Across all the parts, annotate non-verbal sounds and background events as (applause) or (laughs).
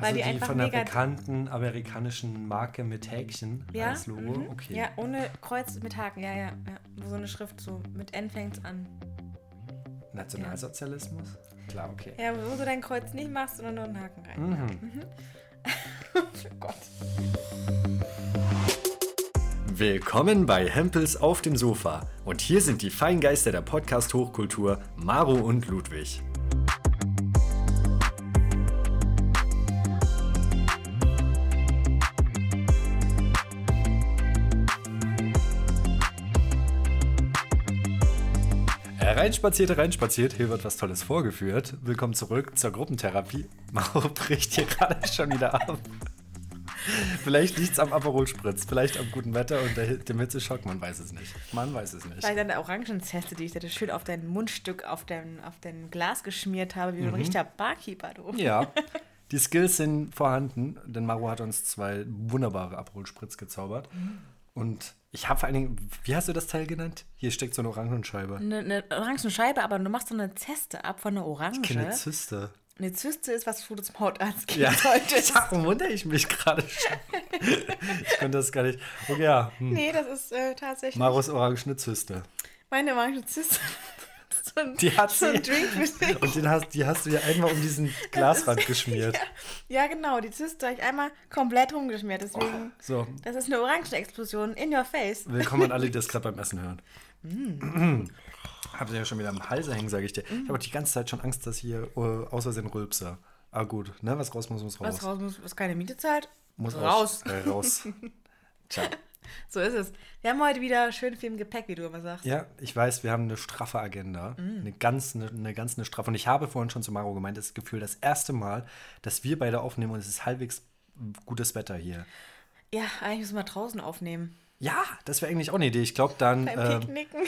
Weil also die die einfach von der mega- bekannten amerikanischen Marke mit Häkchen Ja. als Logo. mhm. Okay. Ja, ohne Kreuz mit Haken, ja, ja. ja. Wo so eine Schrift so mit N fängt's an. Nationalsozialismus? Klar, okay. Ja, wo du dein Kreuz nicht machst, sondern nur einen Haken rein. Mhm. (laughs) oh Gott. Willkommen bei Hempels auf dem Sofa. Und hier sind die Feingeister der Podcast-Hochkultur, Maro und Ludwig. Reinspaziert, reinspaziert, hier wird was Tolles vorgeführt. Willkommen zurück zur Gruppentherapie. (laughs) Maro bricht hier gerade schon wieder ab. Vielleicht liegt es am Aperol Spritz, vielleicht am guten Wetter und der, dem Hitzeschock, man weiß es nicht. Man weiß es nicht. Bei deiner Orangenzeste, die ich dir schön auf dein Mundstück, auf dein, auf dein Glas geschmiert habe, wie so ein richtiger Barkeeper, du. Mhm. Ja, (laughs) die Skills sind vorhanden, denn Maro hat uns zwei wunderbare Aperol Spritz gezaubert. Und ich habe vor allen Dingen, wie hast du das Teil genannt? Hier steckt so eine Orangenscheibe. Eine, eine Orangenscheibe, aber du machst so eine Zeste ab von einer Orange. Keine Zyste. Eine Zyste ist, was wo du zum Hautarzt gehen Ja, solltest. (laughs) darum wundere ich mich gerade schon. ich konnte das gar nicht. Okay, ja. Hm. Nee, das ist äh, tatsächlich Maros orangene Zyste. meine Orangenzyste. So ein, Die hat so ein sie. Drink dich. (laughs) Und den hast, die hast du ja einmal um diesen Glasrand geschmiert. (laughs) Ja, genau, die Zyste habe ich einmal komplett rumgeschmiert, deswegen. So, Das ist eine Orangenexplosion in your face. Willkommen an alle, die (laughs) das gerade beim Essen hören. Mm. Sie ja schon wieder am Halse hängen, sage ich dir. Ich habe die ganze Zeit schon Angst, dass hier äh, aus Versehen rülpse. Ah gut, ne? Was raus muss, muss raus. Was raus muss, was keine Miete zahlt, Muss raus. Äh, raus. Ciao. (laughs) So ist es. Wir haben heute wieder schön viel im Gepäck, wie du immer sagst. Ja, ich weiß, wir haben eine straffe Agenda. Eine ganz, eine, eine ganz eine straffe. Und ich habe vorhin schon zu Maro gemeint, das Gefühl, das erste Mal, dass wir beide aufnehmen und es ist halbwegs gutes Wetter hier. Ja, eigentlich müssen wir draußen aufnehmen. Ja, das wäre eigentlich auch eine Idee. Ich glaube dann. Beim ähm, Picknicken.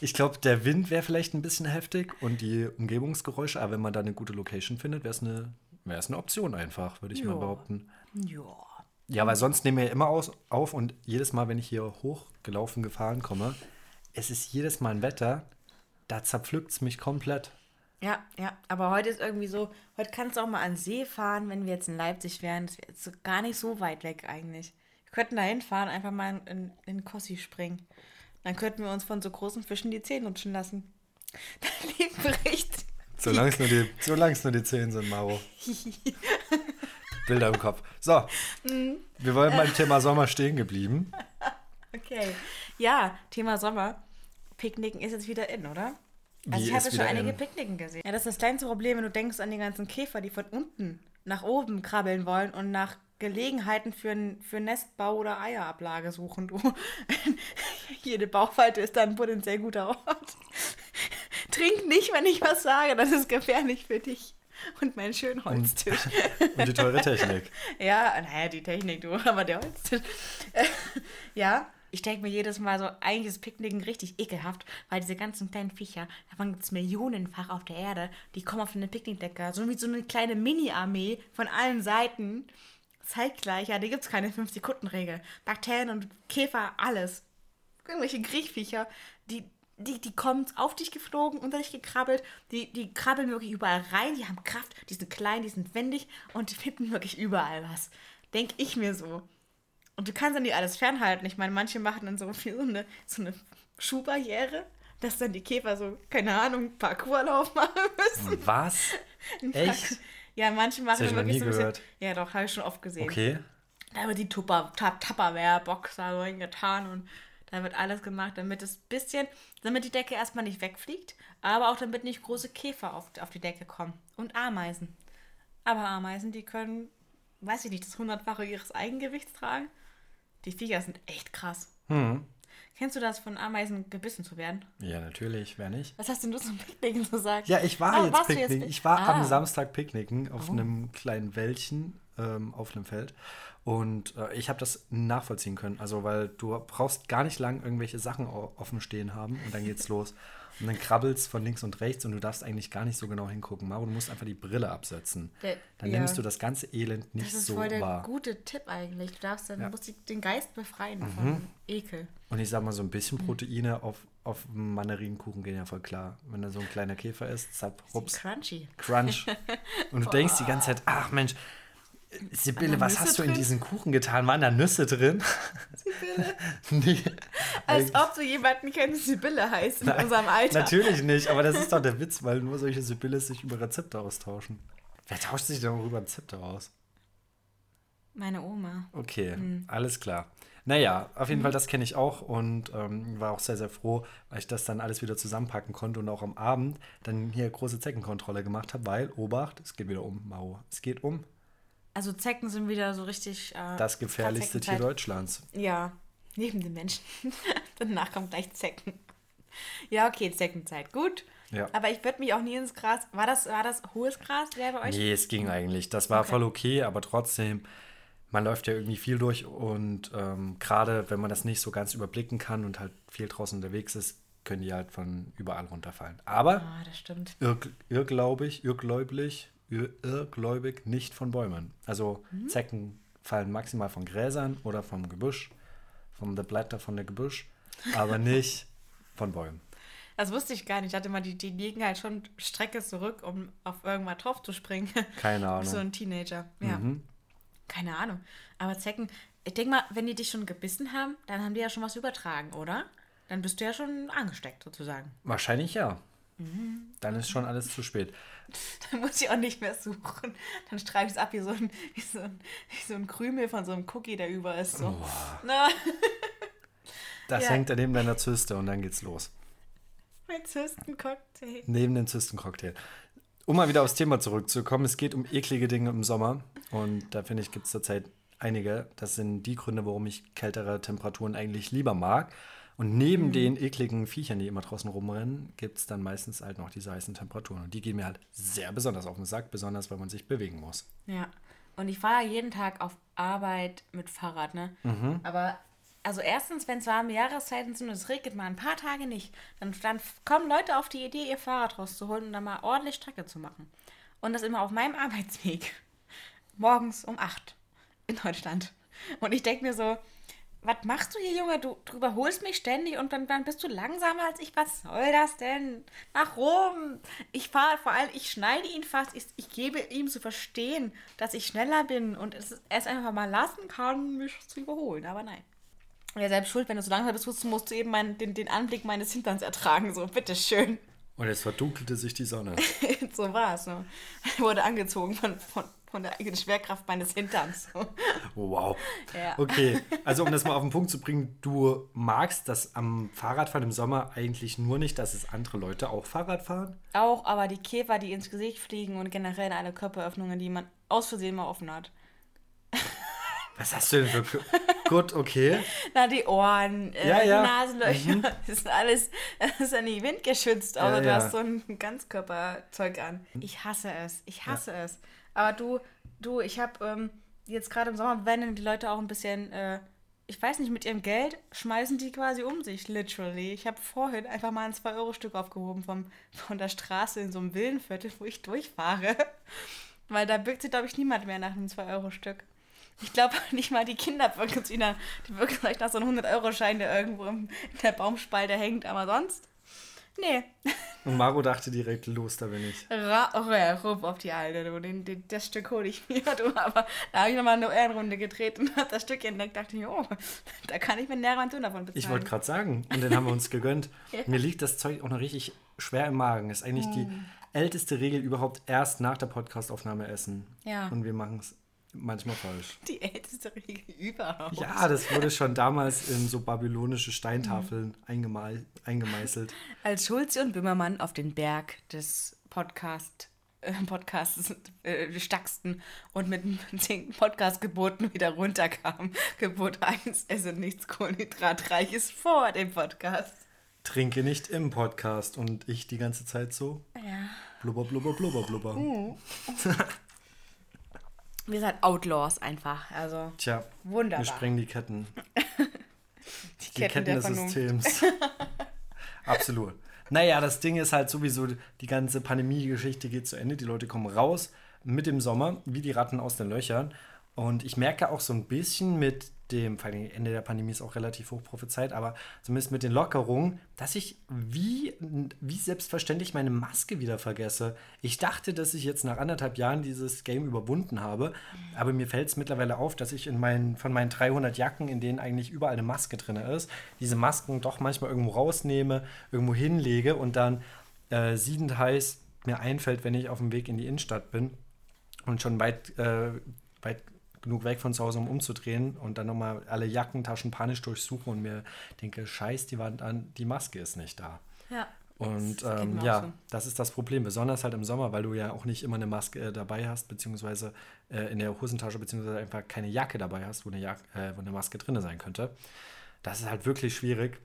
Ich glaube, der Wind wäre vielleicht ein bisschen heftig und die Umgebungsgeräusche, aber wenn man da eine gute Location findet, wäre es eine, wär's eine Option einfach, würde ich mal Ja. behaupten. Ja. Ja, weil sonst nehmen wir ja immer aus, auf und jedes Mal, wenn ich hier hochgelaufen, gefahren komme, es ist jedes Mal ein Wetter, da zerpflückt es mich komplett. Ja, ja, aber heute ist irgendwie so, heute kannst du auch mal an See fahren, wenn wir jetzt in Leipzig wären. Das wäre jetzt so gar nicht so weit weg eigentlich. Wir könnten da hinfahren, einfach mal in, in den Kossi springen. Dann könnten wir uns von so großen Fischen die Zähne lutschen lassen. (laughs) Solange es nur, die- solange es nur die Zehen sind, Maro. (laughs) Bilder im Kopf. So, wir wollen beim Thema Sommer stehen geblieben. (laughs) Okay. Ja, Thema Sommer. Picknicken ist jetzt wieder in, oder? Also Wie ich habe schon einige in? Picknicken gesehen. Ja, das ist das kleinste Problem, wenn du denkst an die ganzen Käfer, die von unten nach oben krabbeln wollen und nach Gelegenheiten für, ein, für Nestbau oder Eierablage suchen. Du. (laughs) Jede Bauchfalte ist dann ein potenziell guter Ort. (laughs) Trink nicht, wenn ich was sage, das ist gefährlich für dich. Und mein schönen Holztisch. (laughs) Und die teure Technik. Ja, naja, die Technik, du, (laughs) aber der Holztisch. (laughs) Ja, ich denke mir jedes Mal so, eigentlich ist Picknicken richtig ekelhaft, weil diese ganzen kleinen Viecher, davon gibt es millionenfach auf der Erde, die kommen auf eine Picknickdecke, so wie so eine kleine Mini-Armee von allen Seiten. Zeitgleich, ja, da gibt es keine 5-Sekunden-Regel. Bakterien und Käfer, alles. Irgendwelche Kriechviecher, die, die, die kommen auf dich geflogen, unter dich gekrabbelt, die, die krabbeln wirklich überall rein, die haben Kraft, die sind klein, die sind wendig und die finden wirklich überall was. Denk ich mir so. Und du kannst dann die alles fernhalten. Ich meine, manche machen dann so wie so eine, so eine Schuhbarriere, dass dann die Käfer so, keine Ahnung, Parkourlauf machen müssen. Was? (laughs) Echt? Ja, manche machen noch wirklich nie so ein bisschen. gehört. Ja, doch, habe ich schon oft gesehen. Okay. Da wird die Tupperware-Box da so hingetan und da wird alles gemacht, damit es bisschen, damit die Decke erstmal nicht wegfliegt, aber auch damit nicht große Käfer auf, auf die Decke kommen. Und Ameisen. Aber Ameisen, die können, weiß ich nicht, das hundertfache ihres Eigengewichts tragen. Die Viecher sind echt krass. Hm. Kennst du das, von Ameisen gebissen zu werden? Ja, natürlich, wer nicht? Was hast denn du zum Picknicken gesagt? Ja, ich war Ah, jetzt picknicken. jetzt- ich war am Ah. Samstag picknicken auf einem kleinen Wäldchen ähm, auf einem Feld. Und äh, ich habe das nachvollziehen können. Also, weil du brauchst gar nicht lang irgendwelche Sachen offen stehen haben und dann geht's los. Und dann krabbelst von links und rechts und du darfst eigentlich gar nicht so genau hingucken. Maro, du musst einfach die Brille absetzen. Der- dann ja. nimmst du das ganze Elend nicht Das ist so voll der wahr. gute Tipp eigentlich. Du darfst dann, Ja. musst den Geist befreien Mhm. von Ekel. Und ich sag mal, so ein bisschen Mhm. Proteine auf, auf einem Mandarinenkuchen gehen ja voll klar. Wenn da so ein kleiner Käfer ist, zapp, rups. Crunchy. Crunch. (laughs) Und du denkst die ganze Zeit, ach Mensch, Sibylle, was hast du in diesen Kuchen getan? Waren da Nüsse drin? Sibylle? (laughs) nee. Als ob du jemanden kennst, Sibylle heißt in Nein, unserem Alter. Natürlich nicht, aber das ist doch der (laughs) Witz, weil nur solche Sibylles sich über Rezepte austauschen. Wer tauscht sich denn über Rezepte aus? Meine Oma. Okay, mhm. alles klar. Naja, auf jeden mhm. Fall, das kenne ich auch und ähm, war auch sehr, sehr froh, weil ich das dann alles wieder zusammenpacken konnte und auch am Abend dann hier große Zeckenkontrolle gemacht habe, weil, Obacht, es geht wieder um Mao. Es geht um. Also Zecken sind wieder so richtig. Äh, das gefährlichste Tier Deutschlands. Ja, neben den Menschen. (laughs) Danach kommt gleich Zecken. Ja, okay, Zeckenzeit, gut. Ja. Aber ich würde mich auch nie ins Gras. War das, war das hohes Gras bei euch? Nee, es ging eigentlich. Das war okay. voll okay, aber trotzdem man läuft ja irgendwie viel durch und ähm, gerade wenn man das nicht so ganz überblicken kann und halt viel draußen unterwegs ist, können die halt von überall runterfallen. Aber ah, das stimmt. Irr, irrglaubig, irrgläubig, irr, irrgläubig nicht von Bäumen. Also mhm. Zecken fallen maximal von Gräsern oder vom Gebüsch, vom der Blätter von der Gebüsch, aber (laughs) nicht von Bäumen. Das wusste ich gar nicht. Ich hatte mal, die, die liegen halt schon Strecke zurück, um auf irgendwas drauf zu springen. Keine (laughs) Ahnung. so ein Teenager. Ja. Mhm. Keine Ahnung. Aber Zecken, ich denke mal, wenn die dich schon gebissen haben, dann haben die ja schon was übertragen, oder? Dann bist du ja schon angesteckt, sozusagen. Wahrscheinlich ja. Mhm. Dann ist schon alles zu spät. (laughs) Dann muss ich auch nicht mehr suchen. Dann streife ich es ab wie so, ein, wie, so ein, wie so ein Krümel von so einem Cookie, der über ist. So. (laughs) das ja. hängt daneben deiner Zyste und dann geht's los. Mein Zystencocktail. Neben dem Zystencocktail. Um mal wieder aufs Thema zurückzukommen, es geht um eklige Dinge im Sommer. Und da finde ich, gibt es zurzeit einige. Das sind die Gründe, warum ich kältere Temperaturen eigentlich lieber mag. Und neben mhm. den ekligen Viechern, die immer draußen rumrennen, gibt es dann meistens halt noch diese heißen Temperaturen. Und die gehen mir halt sehr besonders auf den Sack, besonders wenn man sich bewegen muss. Ja. Und ich fahre jeden Tag auf Arbeit mit Fahrrad, ne? Mhm. Aber also erstens, wenn es warme Jahreszeiten sind und es regnet mal ein paar Tage nicht, dann, dann kommen Leute auf die Idee, ihr Fahrrad rauszuholen und dann mal ordentlich Strecke zu machen. Und das immer auf meinem Arbeitsweg. Morgens um 8 in Deutschland. Und ich denke mir so, was machst du hier, Junge? Du, du überholst mich ständig und dann, dann bist du langsamer als ich. Was soll das denn? Nach Rom. Ich fahre, vor allem, ich schneide ihn fast. Ich, ich gebe ihm zu verstehen, dass ich schneller bin und es, es einfach mal lassen kann, mich zu überholen. Aber nein ja selbst schuld, wenn du so langsam bist, musst du eben mein, den, den Anblick meines Hinterns ertragen. So, bitteschön. Und jetzt verdunkelte sich die Sonne. (laughs) so war es. Ne? Ich wurde angezogen von, von, von der eigenen Schwerkraft meines Hinterns. Wow. Ja. Okay, also um das mal auf den Punkt zu bringen, du magst das am Fahrradfahren im Sommer eigentlich nur nicht, dass es andere Leute auch Fahrrad fahren? Auch, aber die Käfer, die ins Gesicht fliegen und generell alle Körperöffnungen, die man aus Versehen mal offen hat. Was hast du denn für. Gut, okay. (laughs) Na, die Ohren, äh, ja, ja. die Nasenlöcher, mhm. (laughs) das ist alles, das ist ja nicht windgeschützt, aber ja, du hast so ein Ganzkörperzeug an. Ich hasse es, ich hasse es. Aber du, du, ich habe ähm, jetzt gerade im Sommer wenden die Leute auch ein bisschen, äh, ich weiß nicht, mit ihrem Geld schmeißen die quasi um sich, literally. Ich habe vorhin einfach mal ein 2-Euro-Stück aufgehoben vom, von der Straße in so einem Villenviertel, wo ich durchfahre. (laughs) Weil da bückt sich, glaube ich, niemand mehr nach einem 2-Euro-Stück. Ich glaube (laughs) nicht mal die Kinder wirken sich nach, die wirken vielleicht nach so einem 100-Euro-Schein, der irgendwo in der Baumspalte hängt, aber sonst. Nee. (laughs) Und Margot dachte direkt, los, da bin ich. Ra oh ja, rup auf die Alte, du. Den, den, das Stück hole ich mir, du. Aber da habe ich nochmal eine Ehrenrunde gedreht und habe das Stück entdeckt. dachte ich, oh, (laughs) da kann ich mir näher und davon bezahlen. Ich wollte gerade sagen, und den haben wir uns gegönnt. ja. Mir liegt das Zeug auch noch richtig schwer im Magen. Ist eigentlich mm. die älteste Regel überhaupt erst nach der Podcastaufnahme essen. Ja. Und wir machen es manchmal falsch. (laughs) Die älteste Regel überhaupt. Ja, das wurde schon damals in so babylonische Steintafeln mhm. eingemei eingemeißelt. (laughs) Als Schulze und Böhmermann auf den Berg des Podcast, äh, Podcasts äh, stacksten und mit den Podcast-Geboten wieder runterkamen. Gebot 1, esse nichts Kohlenhydratreiches vor dem Podcast. Trinke nicht im Podcast und ich die ganze Zeit so. Ja. Blubber, blubber, blubber, blubber. Mhm. (laughs) Wir sind Outlaws einfach. Also Tja, wunderbar. Wir sprengen die Ketten. die, (laughs) die Ketten, Ketten des Systems. (laughs) Absolut. Naja, das Ding ist halt sowieso, die ganze Pandemie-Geschichte geht zu Ende. Die Leute kommen raus mit dem Sommer, wie die Ratten aus den Löchern. Und ich merke auch so ein bisschen mit dem, vor allem Ende der Pandemie ist auch relativ hoch prophezeit, aber zumindest mit den Lockerungen, dass ich wie, wie selbstverständlich meine Maske wieder vergesse. Ich dachte, dass ich jetzt nach anderthalb Jahren dieses Game überwunden habe, aber mir fällt es mittlerweile auf, dass ich in meinen, von meinen 300 Jacken, in denen eigentlich überall eine Maske drin ist, diese Masken doch manchmal irgendwo rausnehme, irgendwo hinlege und dann äh, siedend heiß mir einfällt, wenn ich auf dem Weg in die Innenstadt bin und schon weit, äh, weit genug weg von zu Hause, um umzudrehen und dann nochmal alle Jackentaschen panisch durchsuchen und mir denke, scheiß die Wand an, die Maske ist nicht da. Ja. Und ähm, ja, so. das ist das Problem, besonders halt im Sommer, weil du ja auch nicht immer eine Maske äh, dabei hast, beziehungsweise äh, in der Hosentasche, beziehungsweise einfach keine Jacke dabei hast, wo eine, Jack äh, wo eine Maske drin sein könnte. Das ist halt wirklich schwierig.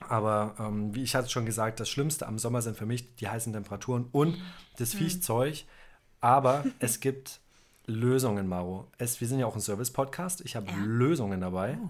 Aber ähm, wie ich hatte schon gesagt, das Schlimmste am Sommer sind für mich die heißen Temperaturen und das mhm. Viechzeug. Aber es gibt Lösungen, Maro. Es, wir sind ja auch ein Service-Podcast. Ich habe ja. Lösungen dabei. Oh.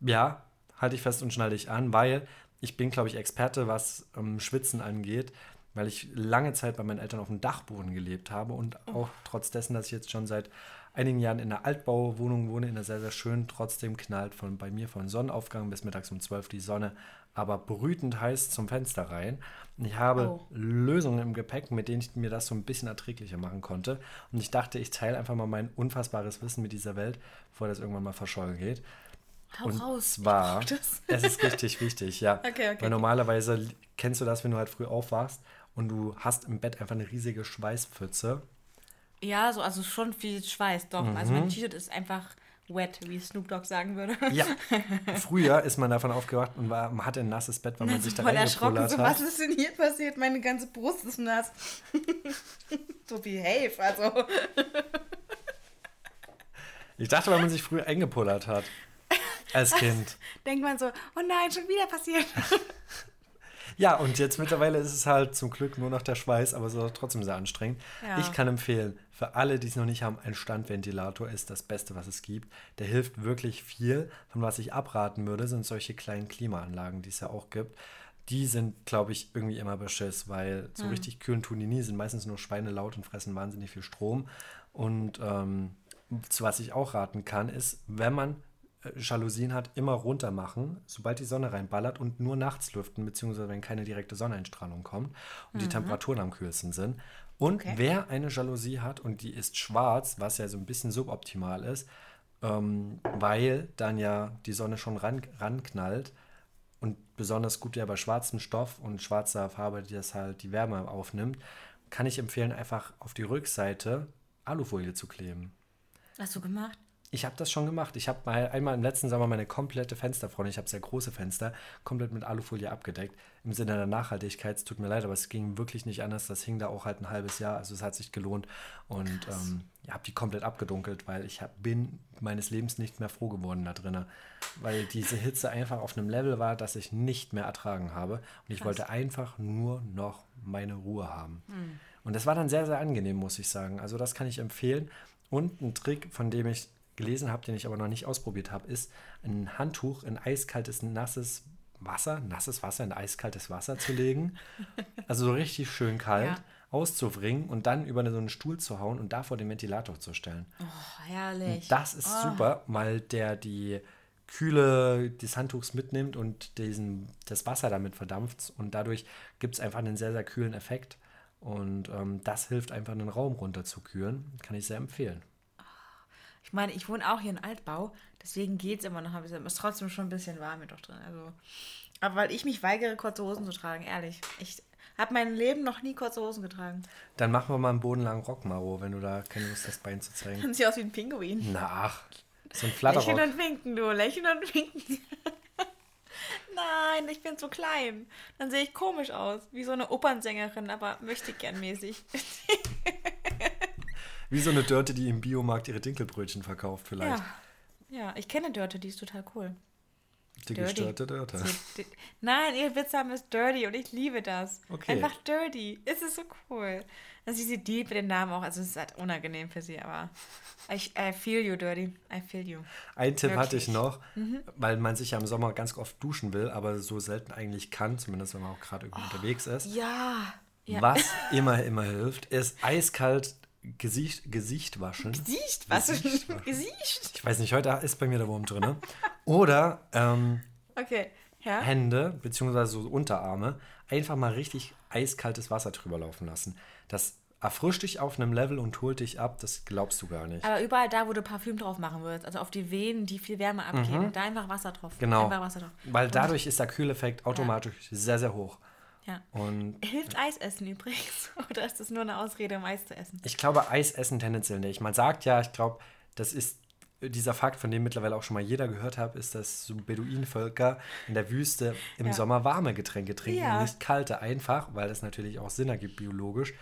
Ja, halte ich fest und schneide dich an, weil ich bin, glaube ich, Experte, was ähm, Schwitzen angeht, weil ich lange Zeit bei meinen Eltern auf dem Dachboden gelebt habe und oh. auch trotz dessen, dass ich jetzt schon seit einigen Jahren in einer Altbauwohnung wohne, in einer sehr, sehr schönen, trotzdem knallt von bei mir von Sonnenaufgang bis mittags um 12 die Sonne, aber brütend heiß zum Fenster rein. Ich habe oh. Lösungen im Gepäck, mit denen ich mir das so ein bisschen erträglicher machen konnte. Und ich dachte, ich teile einfach mal mein unfassbares Wissen mit dieser Welt, bevor das irgendwann mal verschollen geht. Hau und raus. Zwar, es ist richtig wichtig, ja. (laughs) Okay, okay. Weil normalerweise kennst du das, wenn du halt früh aufwachst und du hast im Bett einfach eine riesige Schweißpfütze ja, so, also schon viel Schweiß, doch. Mhm. Also mein T-Shirt ist einfach wet, wie Snoop Dogg sagen würde. Ja. (laughs) Früher ist man davon aufgewacht und war, man hatte ein nasses Bett, weil man Na, sich da reingepullert so, hat. Was ist denn hier passiert? Meine ganze Brust ist nass. (laughs) so behave, also. ich dachte, weil man sich früher eingepullert hat. Als Kind. (laughs) Denkt man so, oh nein, schon wieder passiert. Ja, und jetzt mittlerweile ist es halt zum Glück nur noch der Schweiß, aber es ist trotzdem sehr anstrengend. Ja. Ich kann empfehlen, für alle, die es noch nicht haben, ein Standventilator ist das Beste, was es gibt. Der hilft wirklich viel. Von was ich abraten würde, sind solche kleinen Klimaanlagen, die es ja auch gibt. Die sind, glaube ich, irgendwie immer beschiss, weil so hm. richtig kühlen tun die nie, sind meistens nur Schweine laut und fressen wahnsinnig viel Strom. Und ähm, zu was ich auch raten kann, ist, wenn man äh, Jalousien hat, immer runter machen, sobald die Sonne reinballert und nur nachts lüften, beziehungsweise wenn keine direkte Sonneneinstrahlung kommt und mhm. die Temperaturen am kühlsten sind. Und okay. wer eine Jalousie hat und die ist schwarz, was ja so ein bisschen suboptimal ist, ähm, weil dann ja die Sonne schon ran, ranknallt und besonders gut ja bei schwarzem Stoff und schwarzer Farbe, die das halt die Wärme aufnimmt, kann ich empfehlen, einfach auf die Rückseite Alufolie zu kleben. Hast du gemacht? Ich habe das schon gemacht. Ich habe mal einmal im letzten Sommer meine komplette Fensterfront, ich habe sehr große Fenster, komplett mit Alufolie abgedeckt. Im Sinne der Nachhaltigkeit, es tut mir leid, aber es ging wirklich nicht anders. Das hing da auch halt ein halbes Jahr, also es hat sich gelohnt. Und ähm, ich habe die komplett abgedunkelt, weil ich hab, bin meines Lebens nicht mehr froh geworden da drinnen. Weil diese Hitze einfach auf einem Level war, das ich nicht mehr ertragen habe. Und ich Krass. wollte einfach nur noch meine Ruhe haben. Hm. Und das war dann sehr, sehr angenehm, muss ich sagen. Also das kann ich empfehlen. Und ein Trick, von dem ich gelesen habe, den ich aber noch nicht ausprobiert habe, ist ein Handtuch in eiskaltes, nasses Wasser, nasses Wasser in eiskaltes Wasser zu legen. Also so richtig schön kalt. (laughs) Ja. Auszubringen und dann über so einen Stuhl zu hauen und davor den Ventilator zu stellen. Oh, herrlich. Und das ist oh. super, weil der die Kühle des Handtuchs mitnimmt und diesen, das Wasser damit verdampft und dadurch gibt es einfach einen sehr, sehr kühlen Effekt. Und ähm, das hilft einfach, den Raum runterzukühlen. Kann ich sehr empfehlen. Ich meine, ich wohne auch hier in Altbau, deswegen geht es immer noch ein bisschen. Ist trotzdem schon ein bisschen warm hier doch drin. Also, aber weil ich mich weigere, kurze Hosen zu tragen, ehrlich. Ich habe mein Leben noch nie kurze Hosen getragen. Dann machen wir mal einen bodenlangen Rock, Maro, wenn du da keine Lust hast, Bein zu zeigen. Dann sieht aus wie ein Pinguin. Na, ach, so ein Flatterrock. Lächeln und winken, du. Lächeln und winken. (laughs) Nein, ich bin zu klein. Dann sehe ich komisch aus. Wie so eine Opernsängerin, aber möchte gern mäßig. (laughs) Wie so eine Dörte, die im Biomarkt ihre Dinkelbrötchen verkauft, vielleicht. Ja, ja ich kenne Dörte, die ist total cool. Die dirty. gestörte Dörte. Nein, ihr Witzname ist Dirty und ich liebe das. Okay. Einfach Dirty. Es ist so cool. Also sie deep mit den Namen auch, also es ist halt unangenehm für sie, aber ich I feel you, Dirty. I feel you. Ein Tipp Wirklich. hatte ich noch, mhm. weil man sich ja im Sommer ganz oft duschen will, aber so selten eigentlich kann, zumindest wenn man auch gerade irgendwie oh, unterwegs ist. Ja. ja. Was immer, immer hilft, ist eiskalt Gesicht, Gesicht waschen. Gesicht? Was? Gesicht waschen. (laughs) Gesicht? Ich weiß nicht, heute ist bei mir der Wurm drin. Oder ähm, Okay. Ja. Hände beziehungsweise so Unterarme einfach mal richtig eiskaltes Wasser drüber laufen lassen. Das erfrischt dich auf einem Level und holt dich ab, das glaubst du gar nicht. Aber überall da, wo du Parfüm drauf machen würdest, also auf die Venen, die viel Wärme abgeben, da einfach Wasser drauf. Mhm. Genau. Einfach Wasser drauf. Weil dadurch ist der Kühleffekt automatisch sehr, sehr hoch. Ja. Und Hilft Eis essen übrigens? (laughs) Oder ist das nur eine Ausrede, um Eis zu essen? ich glaube, Eis essen tendenziell nicht. Man sagt ja, ich glaube, das ist dieser Fakt, von dem mittlerweile auch schon mal jeder gehört hat, ist, dass so Beduinenvölker in der Wüste im Ja. Sommer warme Getränke trinken Ja. und nicht kalte. Einfach, weil das natürlich auch Sinn ergibt biologisch.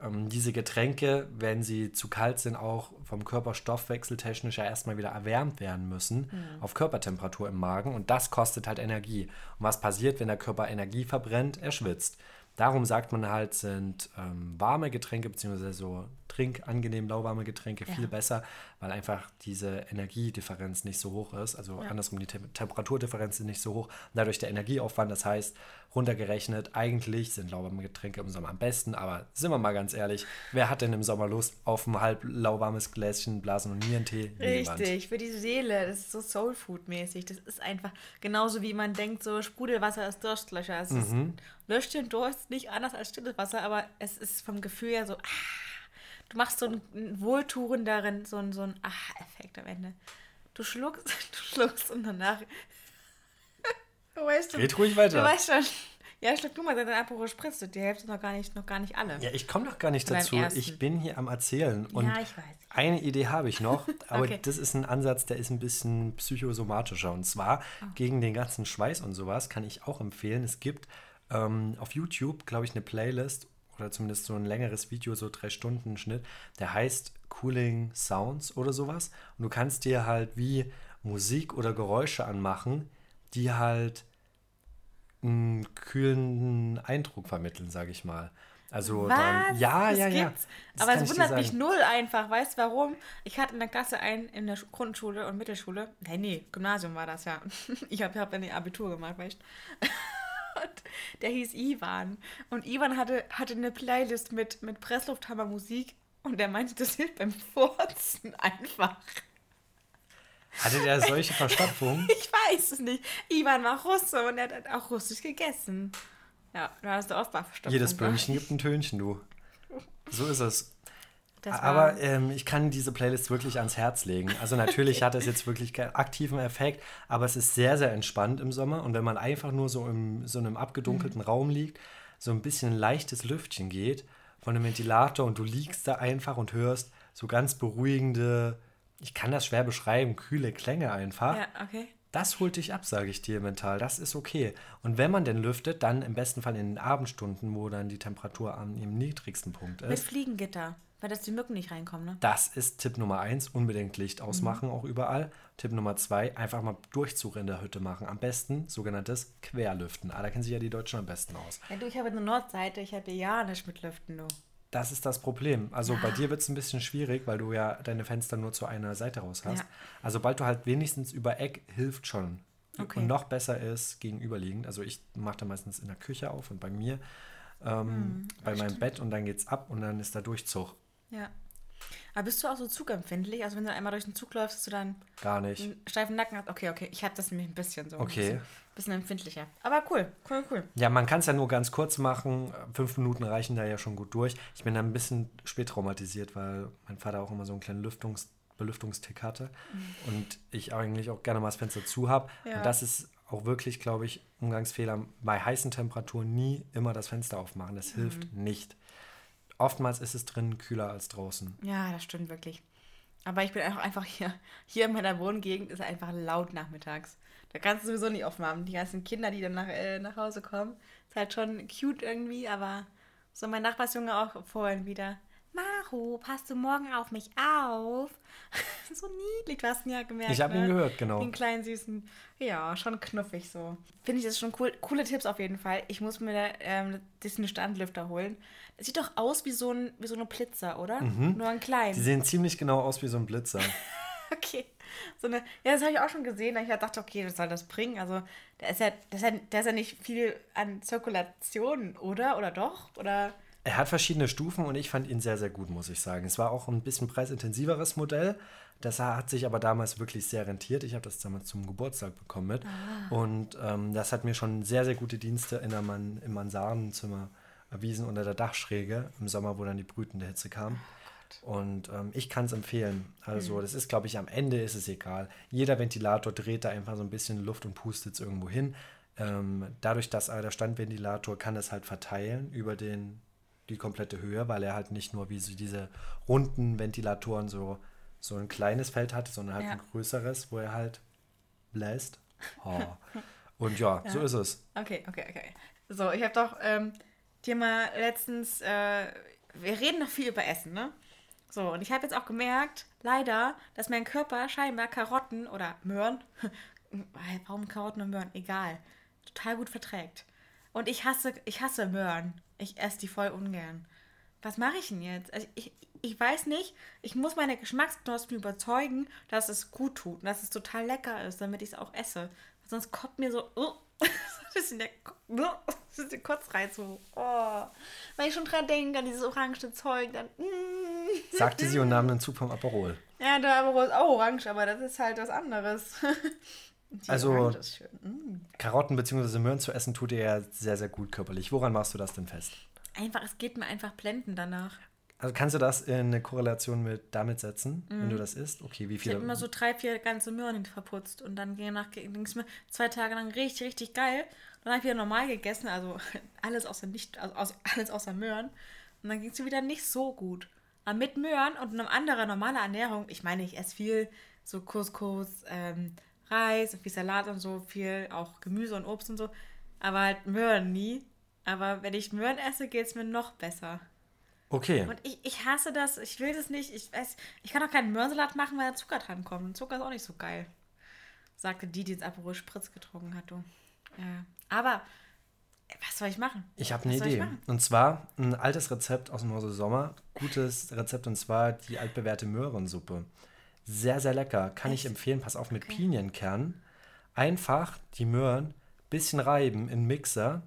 Ähm, diese Getränke, wenn sie zu kalt sind, auch vom Körperstoffwechsel technisch ja erstmal wieder erwärmt werden müssen Mhm. auf Körpertemperatur im Magen und das kostet halt Energie. Und was passiert, wenn der Körper Energie verbrennt? Er schwitzt. Darum sagt man halt, sind ähm, warme Getränke beziehungsweise so trinkangenehm lauwarme Getränke viel besser, weil einfach diese Energiedifferenz nicht so hoch ist. Also andersrum, die Tem Temperaturdifferenz ist nicht so hoch. Und dadurch der Energieaufwand, das heißt, runtergerechnet, eigentlich sind lauwarme Getränke im Sommer am besten. Aber sind wir mal ganz ehrlich, wer hat denn im Sommer Lust auf ein halb lauwarmes Gläschen Blasen- und Nierentee? Niemand. Richtig, für die Seele. Das ist so Soul Food mäßig. Das ist einfach genauso wie man denkt, so Sprudelwasser ist Durstlöscher. Es ist, löscht den Durst nicht anders als stilles Wasser, aber es ist vom Gefühl her so, ah, du machst so einen, wohltuenderen, so einen, so einen Ah-Effekt am Ende. Du schluckst, (laughs) du schluckst und danach. (laughs) du weißt du, Red ruhig weiter. Du weißt schon. Ja, schluck du mal deine Aperol Spritz. Die Hälfte noch gar nicht, noch gar nicht alle. Ja, ich komme noch gar nicht dazu. ersten. Ich bin hier am Erzählen. Und Ja, ich weiß. eine Idee habe ich noch, (laughs) aber Okay. das ist ein Ansatz, der ist ein bisschen psychosomatischer. Und zwar Oh. gegen den ganzen Schweiß und sowas kann ich auch empfehlen. Es gibt ähm, auf YouTube, glaube ich, eine Playlist oder zumindest so ein längeres Video, so drei Stunden Schnitt, der heißt Cooling Sounds oder sowas. Und du kannst dir halt wie Musik oder Geräusche anmachen, die halt einen kühlenden Eindruck vermitteln, sage ich mal. Also dann, Was? ja, Das ja, ja. Das Aber es wundert mich null einfach. Weißt du warum? Ich hatte in der Klasse einen in der Sch- Grundschule und Mittelschule. Nee, nee, Gymnasium war das ja. (laughs) Ich habe hab dann die Abitur gemacht, weißt du? Und der hieß Ivan. Und Ivan hatte, hatte eine Playlist mit, mit Presslufthammer Musik. Und der meinte, das hilft beim Furzen einfach. Hatte der solche Verstopfungen? (laughs) Ich weiß es nicht. Ivan war Russe und er hat auch russisch gegessen. Ja, da hast du auch verstopft. Jedes Böhnchen gibt ein Tönchen, du. So ist es. Das Aber ähm, ich kann diese Playlist wirklich ans Herz legen. Also (laughs) natürlich hat es jetzt wirklich keinen aktiven Effekt, aber es ist sehr, sehr entspannt im Sommer. Und wenn man einfach nur so in so einem abgedunkelten Raum liegt, so ein bisschen ein leichtes Lüftchen geht von dem Ventilator und du liegst da einfach und hörst so ganz beruhigende, ich kann das schwer beschreiben, kühle Klänge einfach. Ja, okay. Das holt dich ab, sage ich dir mental. Das ist okay. Und wenn man denn lüftet, dann im besten Fall in den Abendstunden, wo dann die Temperatur am ihrem niedrigsten Punkt Mit ist. Fliegengitter. Weil dass die Mücken nicht reinkommen, ne? Das ist Tipp Nummer eins, unbedingt Licht ausmachen, auch überall. Tipp Nummer zwei, einfach mal Durchzug in der Hütte machen. Am besten sogenanntes Querlüften. Ah, da kennen sich ja die Deutschen am besten aus. Ja, du, ich habe eine Nordseite, ich habe ja nicht mit Lüften, du. Das ist das Problem. Also bei dir wird es ein bisschen schwierig, weil du ja deine Fenster nur zu einer Seite raus hast. Ja. Also sobald du halt wenigstens über Eck hilft schon. Okay. Und noch besser ist gegenüberliegend. Also ich mache da meistens in der Küche auf und bei mir ähm, bei meinem Bett und dann geht's ab und dann ist da Durchzug. Ja. Aber bist du auch so zugempfindlich? Also wenn du einmal durch den Zug läufst, dass du dann Gar nicht. einen steifen Nacken hast? Okay, okay. Ich habe das nämlich ein bisschen so. Ein Okay. bisschen, bisschen empfindlicher. Aber cool, cool, cool. Ja, man kann es ja nur ganz kurz machen. Fünf Minuten reichen da ja schon gut durch. Ich bin da ein bisschen spät traumatisiert, weil mein Vater auch immer so einen kleinen Lüftungs Belüftungstick hatte und ich eigentlich auch gerne mal das Fenster zu habe. Ja. Und das ist auch wirklich, glaube ich, Umgangsfehler. Bei heißen Temperaturen nie immer das Fenster aufmachen. Das hilft nicht. Oftmals ist es drin kühler als draußen. Ja, das stimmt wirklich. Aber ich bin auch einfach hier, hier in meiner Wohngegend ist einfach laut nachmittags. Da kannst du sowieso nicht aufmachen. Die ganzen Kinder, die dann nach, äh, nach Hause kommen, ist halt schon cute irgendwie, aber so mein Nachbarsjunge auch vorhin wieder. Maru, passt du morgen auf mich auf? (laughs) so niedlich, du hast ihn ja gemerkt. Ich habe ihn ne? gehört, genau. Den kleinen süßen, ja, schon knuffig so. Finde ich das schon cool. Coole Tipps auf jeden Fall. Ich muss mir da ähm, diesen Standlüfter holen. Sieht doch aus wie so, ein, wie so eine Blitzer, oder? Nur ein klein. Mhm. Die sehen ziemlich genau aus wie so ein Blitzer. (laughs) Okay. So eine, ja, das habe ich auch schon gesehen. Ich dachte, okay, was soll das bringen? Also, da ist ja, da ist ja, da ist ja nicht viel an Zirkulation, oder? Oder doch? Oder Er hat verschiedene Stufen und ich fand ihn sehr, sehr gut, muss ich sagen. Es war auch ein bisschen preisintensiveres Modell. Das hat sich aber damals wirklich sehr rentiert. Ich habe das damals zum Geburtstag bekommen mit. Ah. Und ähm, das hat mir schon sehr, sehr gute Dienste in der Man im Mansardenzimmer erwiesen unter der Dachschräge im Sommer, wo dann die brütende Hitze kam. Oh und ähm, ich kann es empfehlen. Also, mhm. das ist, glaube ich, am Ende ist es egal. Jeder Ventilator dreht da einfach so ein bisschen Luft und pustet es irgendwo hin. Ähm, dadurch, dass der Standventilator kann es halt verteilen über den, die komplette Höhe, weil er halt nicht nur wie so diese runden Ventilatoren so so ein kleines Feld hatte, sondern halt ja. ein größeres, wo er halt bläst. (laughs) Oh. Und ja, ja, so ist es. Okay, okay, okay. So, ich habe doch ähm, mal letztens, äh, wir reden noch viel über Essen, ne? So, und ich habe jetzt auch gemerkt, leider, dass mein Körper scheinbar Karotten oder Möhren, (laughs) warum Karotten und Möhren, egal, total gut verträgt. Und ich hasse, ich hasse Möhren. Ich esse die voll ungern. Was mache ich denn jetzt? Also ich, ich weiß nicht, ich muss meine Geschmacksknospen überzeugen, dass es gut tut und dass es total lecker ist, damit ich es auch esse. Sonst kommt mir so, uh, (laughs) (laughs) das ist der, das (laughs) ist der Kotzreiz so. Oh. Wenn ich schon dran denke, an dieses orange Zeug, dann. Mm. Sagte sie und (laughs) nahm einen Zug vom Aperol. Ja, der Aperol ist auch orange, aber das ist halt was anderes. Die also, mm. Karotten bzw. Möhren zu essen tut dir ja sehr, sehr gut körperlich. Woran machst du das denn fest? Einfach, es geht mir einfach blenden danach. Also kannst du das in eine Korrelation mit damit setzen, mm. wenn du mhm. das isst? Okay, wie viel? Ich habe immer so drei, vier ganze Möhren verputzt und dann ging es mir zwei Tage lang richtig, richtig geil. Dann habe ich wieder normal gegessen, also (laughs) alles außer nicht, also alles außer Möhren. Und dann ging es mir wieder nicht so gut. Aber mit Möhren und einer anderen normaler Ernährung, ich meine, ich esse viel so Couscous, ähm, Reis, viel Salat und so, viel auch Gemüse und Obst und so. Aber halt Möhren nie. Aber wenn ich Möhren esse, geht es mir noch besser. Okay. Und ich, ich hasse das, ich will das nicht. Ich weiß, ich kann auch keinen Möhrensalat machen, weil da Zucker dran kommt. Und Zucker ist auch nicht so geil. Sagte die, die jetzt Aperol Spritz getrunken hat, du. Ja. Aber was soll ich machen? Ich habe eine Idee. Und zwar ein altes Rezept aus dem Hause Sommer. Gutes Rezept und zwar die altbewährte Möhrensuppe. Sehr, sehr lecker. Kann Echt? ich empfehlen. Pass auf mit okay. Pinienkernen. Einfach die Möhren bisschen reiben in Mixer,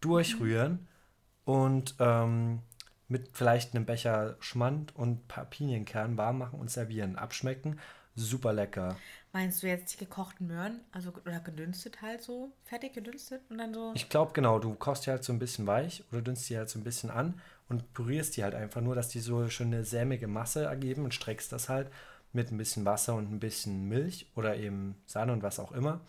durchrühren mhm. und ähm, mit vielleicht einem Becher Schmand und ein paar Pinienkernen warm machen und servieren. Abschmecken, super lecker. Meinst du jetzt die gekochten Möhren? Also oder gedünstet halt so? Fertig gedünstet und dann so? Ich glaube genau, du kochst die halt so ein bisschen weich oder dünnst die halt so ein bisschen an und pürierst die halt einfach nur, dass die so schön eine sämige Masse ergeben und streckst das halt mit ein bisschen Wasser und ein bisschen Milch oder eben Sahne und was auch immer.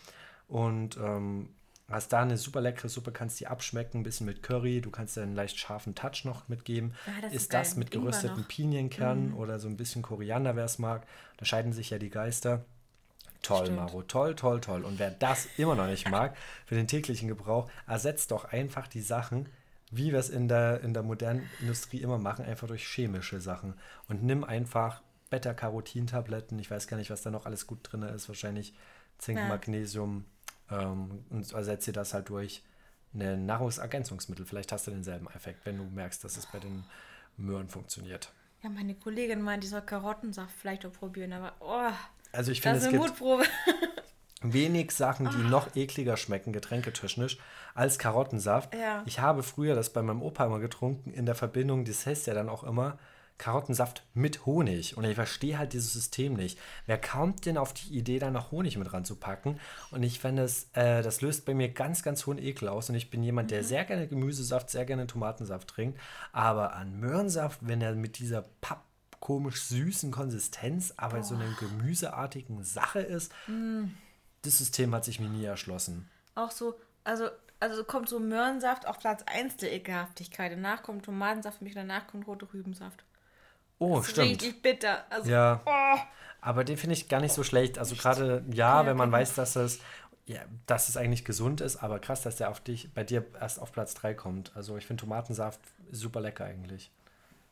Und ähm, Hast da eine super leckere Suppe, kannst die abschmecken, ein bisschen mit Curry, du kannst da einen leicht scharfen Touch noch mitgeben. Ja, das ist, ist das mit gerösteten Pinienkernen mm. oder so ein bisschen Koriander, wer es mag. Da scheiden sich ja die Geister. Toll, Stimmt. Maro, toll, toll, toll. Und wer das immer noch nicht mag, für den täglichen Gebrauch, ersetzt doch einfach die Sachen, wie wir es in der, in der modernen Industrie immer machen, einfach durch chemische Sachen. Und nimm einfach Beta-Carotin-Tabletten, ich weiß gar nicht, was da noch alles gut drin ist, wahrscheinlich Zink, ja. Magnesium, ähm, und ersetze das halt durch ein Nahrungsergänzungsmittel. Vielleicht hast du denselben Effekt, wenn du merkst, dass es bei den Möhren funktioniert. Ja, meine Kollegin meint, die soll Karottensaft vielleicht auch probieren, aber oh, also ich finde, es gibt Mutprobe. (laughs) wenig Sachen, die oh. noch ekliger schmecken, getränketechnisch, als Karottensaft. Ja. Ich habe früher das bei meinem Opa immer getrunken, in der Verbindung, das heißt ja dann auch immer, Karottensaft mit Honig. Und ich verstehe halt dieses System nicht. Wer kommt denn auf die Idee, da noch Honig mit ranzupacken? Und ich finde, das, äh, das löst bei mir ganz, ganz hohen Ekel aus. Und ich bin jemand, der mhm. sehr gerne Gemüsesaft, sehr gerne Tomatensaft trinkt. Aber an Möhrensaft, wenn er mit dieser Papp komisch süßen Konsistenz, aber Boah. so einer gemüseartigen Sache ist, mm. das System hat sich mir nie erschlossen. Auch so, also also kommt so Möhrensaft auf Platz 1 der Ekelhaftigkeit. Danach kommt Tomatensaft und danach kommt rote Rübensaft. Oh, das stimmt. Richtig bitter. Also, ja. Oh. Aber den finde ich gar nicht so schlecht. Also gerade, ja, ja, wenn man genau. weiß, dass es, ja, dass es eigentlich gesund ist, aber krass, dass der auf dich, bei dir erst auf Platz 3 kommt. Also ich finde Tomatensaft super lecker eigentlich.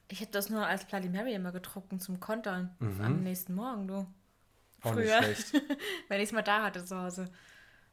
Ich hätte das nur als Bloody Mary immer getrunken zum Kontern mhm. am nächsten Morgen, du. Auch Früher. nicht schlecht. (laughs) wenn ich es mal da hatte zu Hause.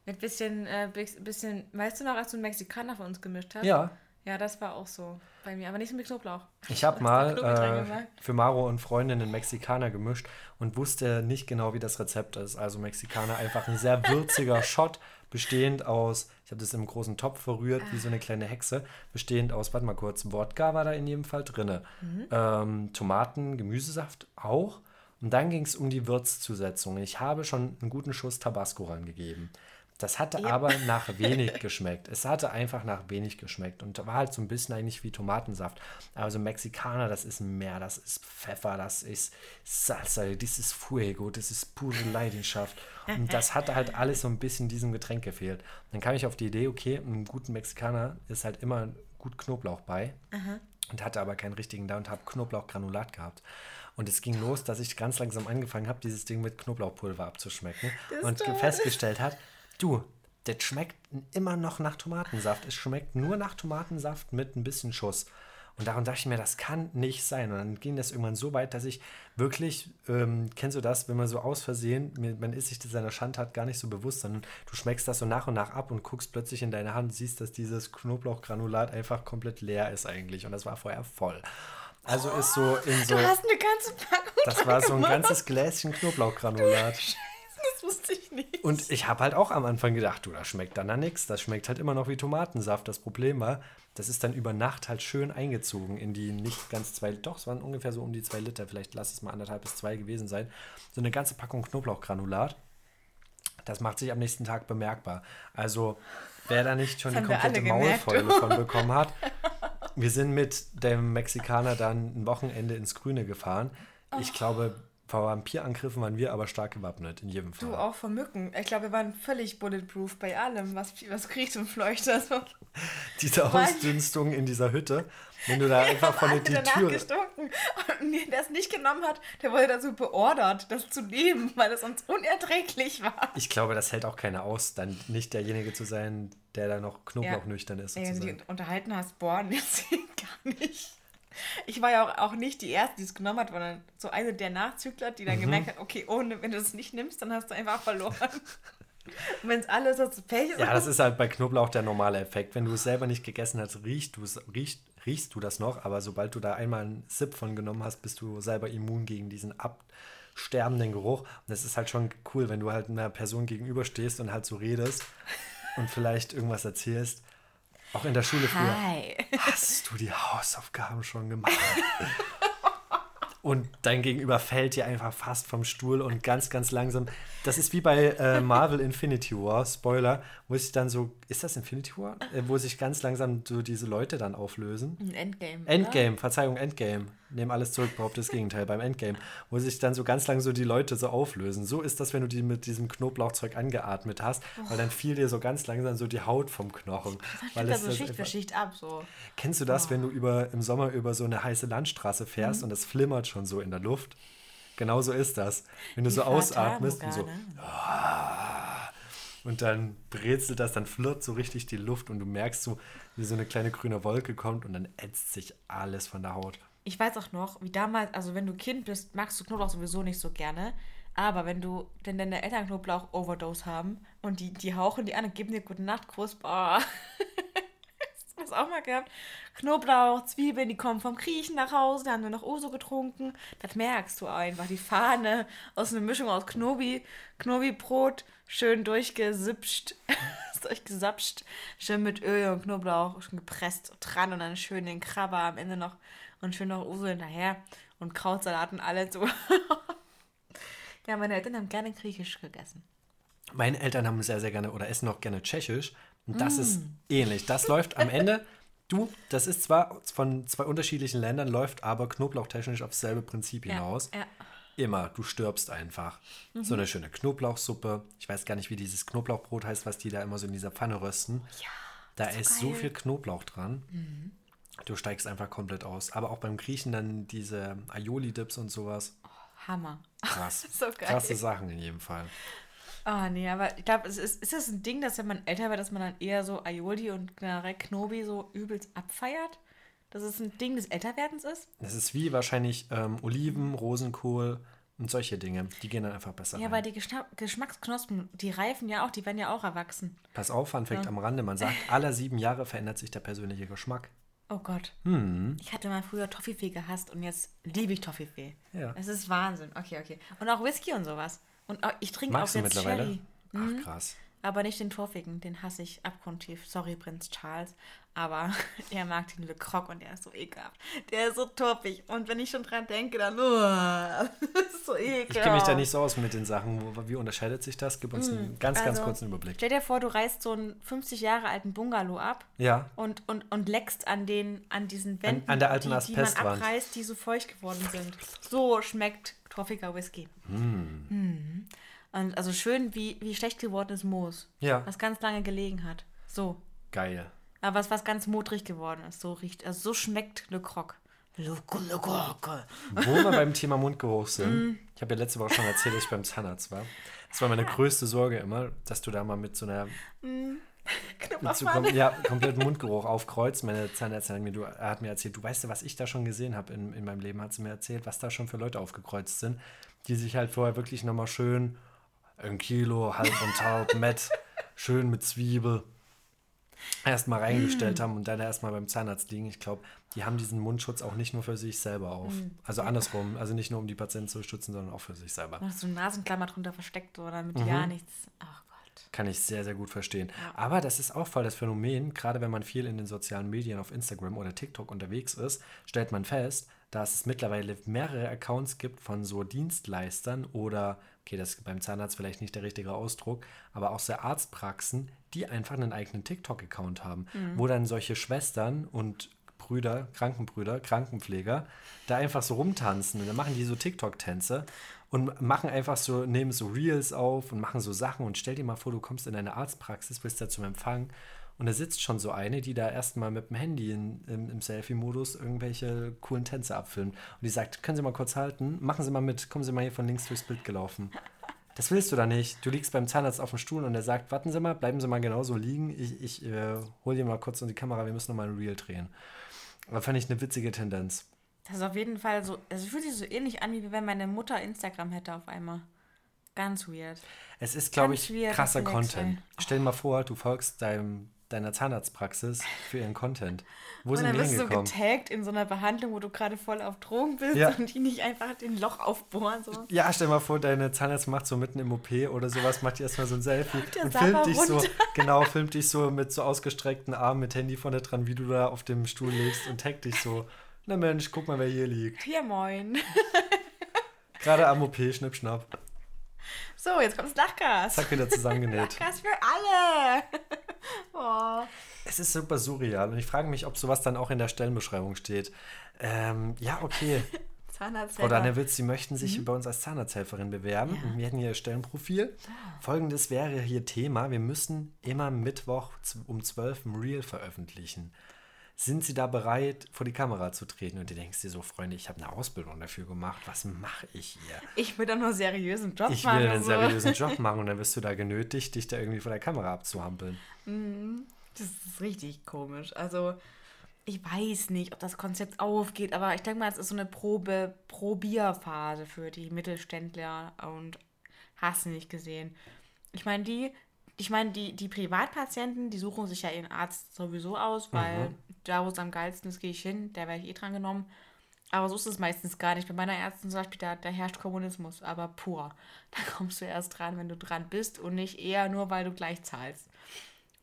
Mit bisschen, äh, bisschen, weißt du noch, als du einen Mexikaner für uns gemischt hast? Ja. Ja, das war auch so bei mir, aber nicht so mit Knoblauch. Ich habe mal äh, für Maro und Freundin einen Mexikaner gemischt und wusste nicht genau, wie das Rezept ist. Also Mexikaner einfach ein sehr würziger (laughs) Shot, bestehend aus, ich habe das im großen Topf verrührt, wie so eine kleine Hexe, bestehend aus, warte mal kurz, Wodka war da in jedem Fall drin. Mhm. Ähm, Tomaten, Gemüsesaft auch. Und dann ging es um die Würzzusetzung. Ich habe schon einen guten Schuss Tabasco rangegeben. Das hatte ja. aber nach (laughs) wenig geschmeckt. Es hatte einfach nach wenig geschmeckt und war halt so ein bisschen eigentlich wie Tomatensaft. Also Mexikaner, das ist mehr, das ist Pfeffer, das ist Salsa, das ist Fuego, das ist pure Leidenschaft. Und das hatte halt alles so ein bisschen diesem Getränk gefehlt. Dann kam ich auf die Idee, okay, einem guten Mexikaner ist halt immer gut Knoblauch bei. Aha. Und hatte aber keinen richtigen da und habe Knoblauchgranulat gehabt. Und es ging los, dass ich ganz langsam angefangen habe, dieses Ding mit Knoblauchpulver abzuschmecken. Und toll. festgestellt hat, Du, das schmeckt immer noch nach Tomatensaft. Es schmeckt nur nach Tomatensaft mit ein bisschen Schuss. Und darum dachte ich mir, das kann nicht sein. Und dann ging das irgendwann so weit, dass ich wirklich, ähm, kennst du das, wenn man so aus Versehen, man ist sich seiner Schandtat gar nicht so bewusst, sondern du schmeckst das so nach und nach ab und guckst plötzlich in deine Hand, siehst, dass dieses Knoblauchgranulat einfach komplett leer ist eigentlich. Und das war vorher voll. Also ist so in so. Du hast eine ganze Packung. Das war so ein ganzes Gläschen Knoblauchgranulat. Das wusste ich nicht. Und ich habe halt auch am Anfang gedacht, du, das schmeckt dann da nichts. Das schmeckt halt immer noch wie Tomatensaft. Das Problem war, das ist dann über Nacht halt schön eingezogen in die nicht ganz zwei, doch, es waren ungefähr so um die zwei Liter, vielleicht lass es mal anderthalb bis zwei gewesen sein. So eine ganze Packung Knoblauchgranulat. Das macht sich am nächsten Tag bemerkbar. Also, wer da nicht schon die komplette Maulfeule von bekommen hat, wir sind mit dem Mexikaner dann ein Wochenende ins Grüne gefahren. Ich glaube, vor Vampirangriffen waren wir aber stark gewappnet, in jedem Fall. Du auch vor Mücken. Ich glaube, wir waren völlig bulletproof bei allem, was, was kriecht und fleucht. Also. (laughs) Diese Ausdünstung in dieser Hütte, wenn du da einfach von der die Tür... gestunken. Und der es nicht genommen hat, der wurde dazu beordert, das zu nehmen, weil es uns unerträglich war. Ich glaube, das hält auch keiner aus, dann nicht derjenige zu sein, der da noch knoblauchnüchtern ja. ist. Sozusagen. Ja, wenn du unterhalten hast, boah, (laughs) jetzt gar nicht. Ich war ja auch, auch nicht die Erste, die es genommen hat, sondern so eine der Nachzügler, die dann mhm. gemerkt hat, okay, ohne, wenn du es nicht nimmst, dann hast du einfach verloren. (laughs) Und wenn es alles so Pech ist. Ja, das ist halt bei Knoblauch der normale Effekt. Wenn du es selber nicht gegessen hast, riechst, riechst, riechst du das noch, aber sobald du da einmal einen Sip von genommen hast, bist du selber immun gegen diesen absterbenden Geruch. Und das ist halt schon cool, wenn du halt einer Person gegenüberstehst und halt so redest und vielleicht irgendwas erzählst auch in der Schule früher. Hi. Hast du die Hausaufgaben schon gemacht? (laughs) und dein Gegenüber fällt dir einfach fast vom Stuhl und ganz, ganz langsam. Das ist wie bei äh, Marvel Infinity War, Spoiler, wo sich dann so, ist das Infinity War? Äh, wo sich ganz langsam so diese Leute dann auflösen. Endgame. Endgame, oder? Verzeihung, Endgame. Nehmen alles zurück, behaupte das Gegenteil beim Endgame. Wo sich dann so ganz lang so die Leute so auflösen. So ist das, wenn du die mit diesem Knoblauchzeug angeatmet hast, oh. weil dann fiel dir so ganz langsam so die Haut vom Knochen. Das weil es so Schicht für Schicht ab. So. Kennst du das, oh. wenn du über, im Sommer über so eine heiße Landstraße fährst mhm. und das flimmert schon so in der Luft? Genau so ist das. Wenn du die so ausatmest und so. Ah, und dann brezelt das, dann flirrt so richtig die Luft und du merkst so, wie so eine kleine grüne Wolke kommt und dann ätzt sich alles von der Haut. Ich weiß auch noch, wie damals, also wenn du Kind bist, magst du Knoblauch sowieso nicht so gerne. Aber wenn du, wenn deine Eltern Knoblauch-Overdose haben und die, die hauchen die an und geben dir gute Nachtkuss, boah. (laughs) das auch mal gehabt. Knoblauch, Zwiebeln, die kommen vom Kriechen nach Hause, da haben wir noch Uso getrunken. Das merkst du einfach. Die Fahne aus einer Mischung aus Knobi, Knobi-Brot, schön durchgesipscht, (laughs) durchgesapscht, schön mit Öl und Knoblauch, schon gepresst dran und dann schön den Krabber am Ende noch und schön noch Uso hinterher und Krautsalat und alles so. (laughs) ja, meine Eltern haben gerne griechisch gegessen. Meine Eltern haben sehr, sehr gerne oder essen auch gerne tschechisch. Und das mm. ist ähnlich. Das läuft am Ende. Du, das ist zwar von zwei unterschiedlichen Ländern, läuft aber knoblauchtechnisch auf dasselbe Prinzip hinaus. Ja, ja. Immer, du stirbst einfach. Mhm. So eine schöne Knoblauchsuppe. Ich weiß gar nicht, wie dieses Knoblauchbrot heißt, was die da immer so in dieser Pfanne rösten. Ja. Da ist so, so viel Knoblauch dran. Mhm. Du steigst einfach komplett aus. Aber auch beim Griechen dann diese Aioli-Dips und sowas. Oh, Hammer. Krass. (laughs) so. Krasse Sachen in jedem Fall. Ah, oh, nee, aber ich glaube, ist, ist das ein Ding, dass wenn man älter wird, dass man dann eher so Aioli und generell Knobi so übelst abfeiert? Dass es ein Ding des Älterwerdens ist? Das ist wie wahrscheinlich ähm, Oliven, Rosenkohl, und solche Dinge, die gehen dann einfach besser Ja, rein. weil die Geschna Geschmacksknospen, die reifen ja auch, die werden ja auch erwachsen. Pass auf, Fun Fact am Rande, man sagt, (laughs) alle sieben Jahre verändert sich der persönliche Geschmack. Oh Gott. Hm. Ich hatte mal früher Toffifee gehasst und jetzt liebe ich Toffifee. Ja. Es ist Wahnsinn. Okay, okay. Und auch Whisky und sowas. Und auch, ich trinke auch Magst du jetzt mittlerweile? Sherry. Mhm. Ach, krass. Aber nicht den Torfigen, den hasse ich abgrundtief. Sorry, Prinz Charles. Aber (laughs) er mag den Le Croc und der ist so ekelhaft. Der ist so torfig. Und wenn ich schon dran denke, dann. Oh, (laughs) das ist so ekelhaft. Ich kenne mich da nicht so aus mit den Sachen. Wie unterscheidet sich das? Gib uns einen ganz, ganz Also, kurzen Überblick. Stell dir vor, du reißt so einen 50 Jahre alten Bungalow ab Ja, und, und, und leckst an, den, an diesen Wänden, an der alten die, die man abreißt, die so feucht geworden sind. So schmeckt torfiger Whisky. Mhm. Und also schön wie, wie schlecht gewordenes Moos. Ja. Was ganz lange gelegen hat. So. geil. Aber was, was ganz modrig geworden ist. So riecht, also so schmeckt Le Croc. Le, Le Croc. Wo wir beim Thema Mundgeruch Mm. sind, ich habe ja letzte Woche schon erzählt, dass ich beim Zahnarzt war. Das war meine größte Sorge immer, dass du da mal mit so einer (laughs) mit so Knupperpfanne. kom ja, kompletten Mundgeruch aufkreuzt. Meine Zahnärztin hat mir, du, er hat mir erzählt, du weißt ja, was ich da schon gesehen habe in, in meinem Leben, hat sie mir erzählt, was da schon für Leute aufgekreuzt sind, die sich halt vorher wirklich nochmal schön ein Kilo, halb und halb, (laughs) Met, schön mit Zwiebel erstmal reingestellt haben und dann erstmal beim Zahnarzt liegen. Ich glaube, die haben diesen Mundschutz auch nicht nur für sich selber auf. Also andersrum, also nicht nur um die Patienten zu schützen, sondern auch für sich selber. Hast du eine Nasenklammer drunter versteckt, so, damit Mhm. ja nichts. Ach Gott. Kann ich sehr, sehr gut verstehen. Aber das ist auch voll das Phänomen, gerade wenn man viel in den sozialen Medien auf Instagram oder TikTok unterwegs ist, stellt man fest, dass es mittlerweile mehrere Accounts gibt von so Dienstleistern oder, okay, das ist beim Zahnarzt vielleicht nicht der richtige Ausdruck, aber auch so Arztpraxen, die einfach einen eigenen TikTok-Account haben, wo dann solche Schwestern und Brüder, Krankenbrüder, Krankenpfleger da einfach so rumtanzen und dann machen die so TikTok-Tänze und machen einfach so, nehmen so Reels auf und machen so Sachen und stell dir mal vor, du kommst in eine Arztpraxis, bist da zum Empfang und da sitzt schon so eine, die da erstmal mit dem Handy in, im, im Selfie-Modus irgendwelche coolen Tänze abfilmt und die sagt, können Sie mal kurz halten, machen Sie mal mit, kommen Sie mal hier von links durchs Bild gelaufen. Das willst du da nicht. Du liegst beim Zahnarzt auf dem Stuhl und er sagt, warten Sie mal, bleiben Sie mal genauso liegen. Ich, ich äh, hol dir mal kurz in die Kamera, wir müssen noch mal ein Reel drehen. Aber fand ich eine witzige Tendenz. Das ist auf jeden Fall so. Also fühlt sich so ähnlich an, wie wenn meine Mutter Instagram hätte auf einmal. Ganz weird. Es ist, glaube ich, krasser Content. Stell dir mal vor, du folgst deinem, deiner Zahnarztpraxis für ihren Content. Wo Und sind dann die wirst du so hingekommen? getaggt in so einer Behandlung, wo du gerade voll auf Drogen bist Ja. und die nicht einfach den Loch aufbohren. So. Ja, stell dir mal vor, deine Zahnarzt macht so mitten im OP oder sowas, macht dir erstmal so ein Selfie und Sapper filmt dich so, runter. (laughs) genau, filmt dich so mit so ausgestreckten Armen, mit Handy vorne dran, wie du da auf dem Stuhl liegst und taggt dich so. Na Mensch, guck mal, wer hier liegt. Ja, moin. (laughs) Gerade am OP, schnipp, schnapp. So, jetzt kommt's Lachgas. Zack, wieder zusammengenäht. (laughs) Lachgas für alle. (laughs) oh. Es ist super surreal und ich frage mich, ob sowas dann auch in der Stellenbeschreibung steht. Ähm, ja, okay. (laughs) Zahnarzt. Frau Danewitz, Sie möchten sich bei uns als Zahnarzthelferin bewerben. Mhm. Ja. Und wir hätten hier Ihr Stellenprofil. Folgendes wäre hier Thema. Wir müssen immer Mittwoch um 12 ein Reel veröffentlichen. Sind Sie da bereit, vor die Kamera zu treten? Und du denkst dir so, Freunde, ich habe eine Ausbildung dafür gemacht. Was mache ich hier? Ich will doch nur seriösen Job Ich machen. will einen so. seriösen Job (laughs) machen und dann wirst du da genötigt, dich da irgendwie vor der Kamera abzuhampeln. Das ist richtig komisch. Also, ich weiß nicht, ob das Konzept aufgeht, aber ich denke mal, es ist so eine Probe, Probierphase für die Mittelständler und hast du nicht gesehen. Ich meine, die, ich meine, die, die Privatpatienten, die suchen sich ja ihren Arzt sowieso aus, weil da, wo es am geilsten ist, gehe ich hin, da werde ich eh dran genommen. Aber so ist es meistens gar nicht. Bei meiner Ärztin zum Beispiel, da, da herrscht Kommunismus, aber pur. Da kommst du erst dran, wenn du dran bist und nicht eher nur, weil du gleich zahlst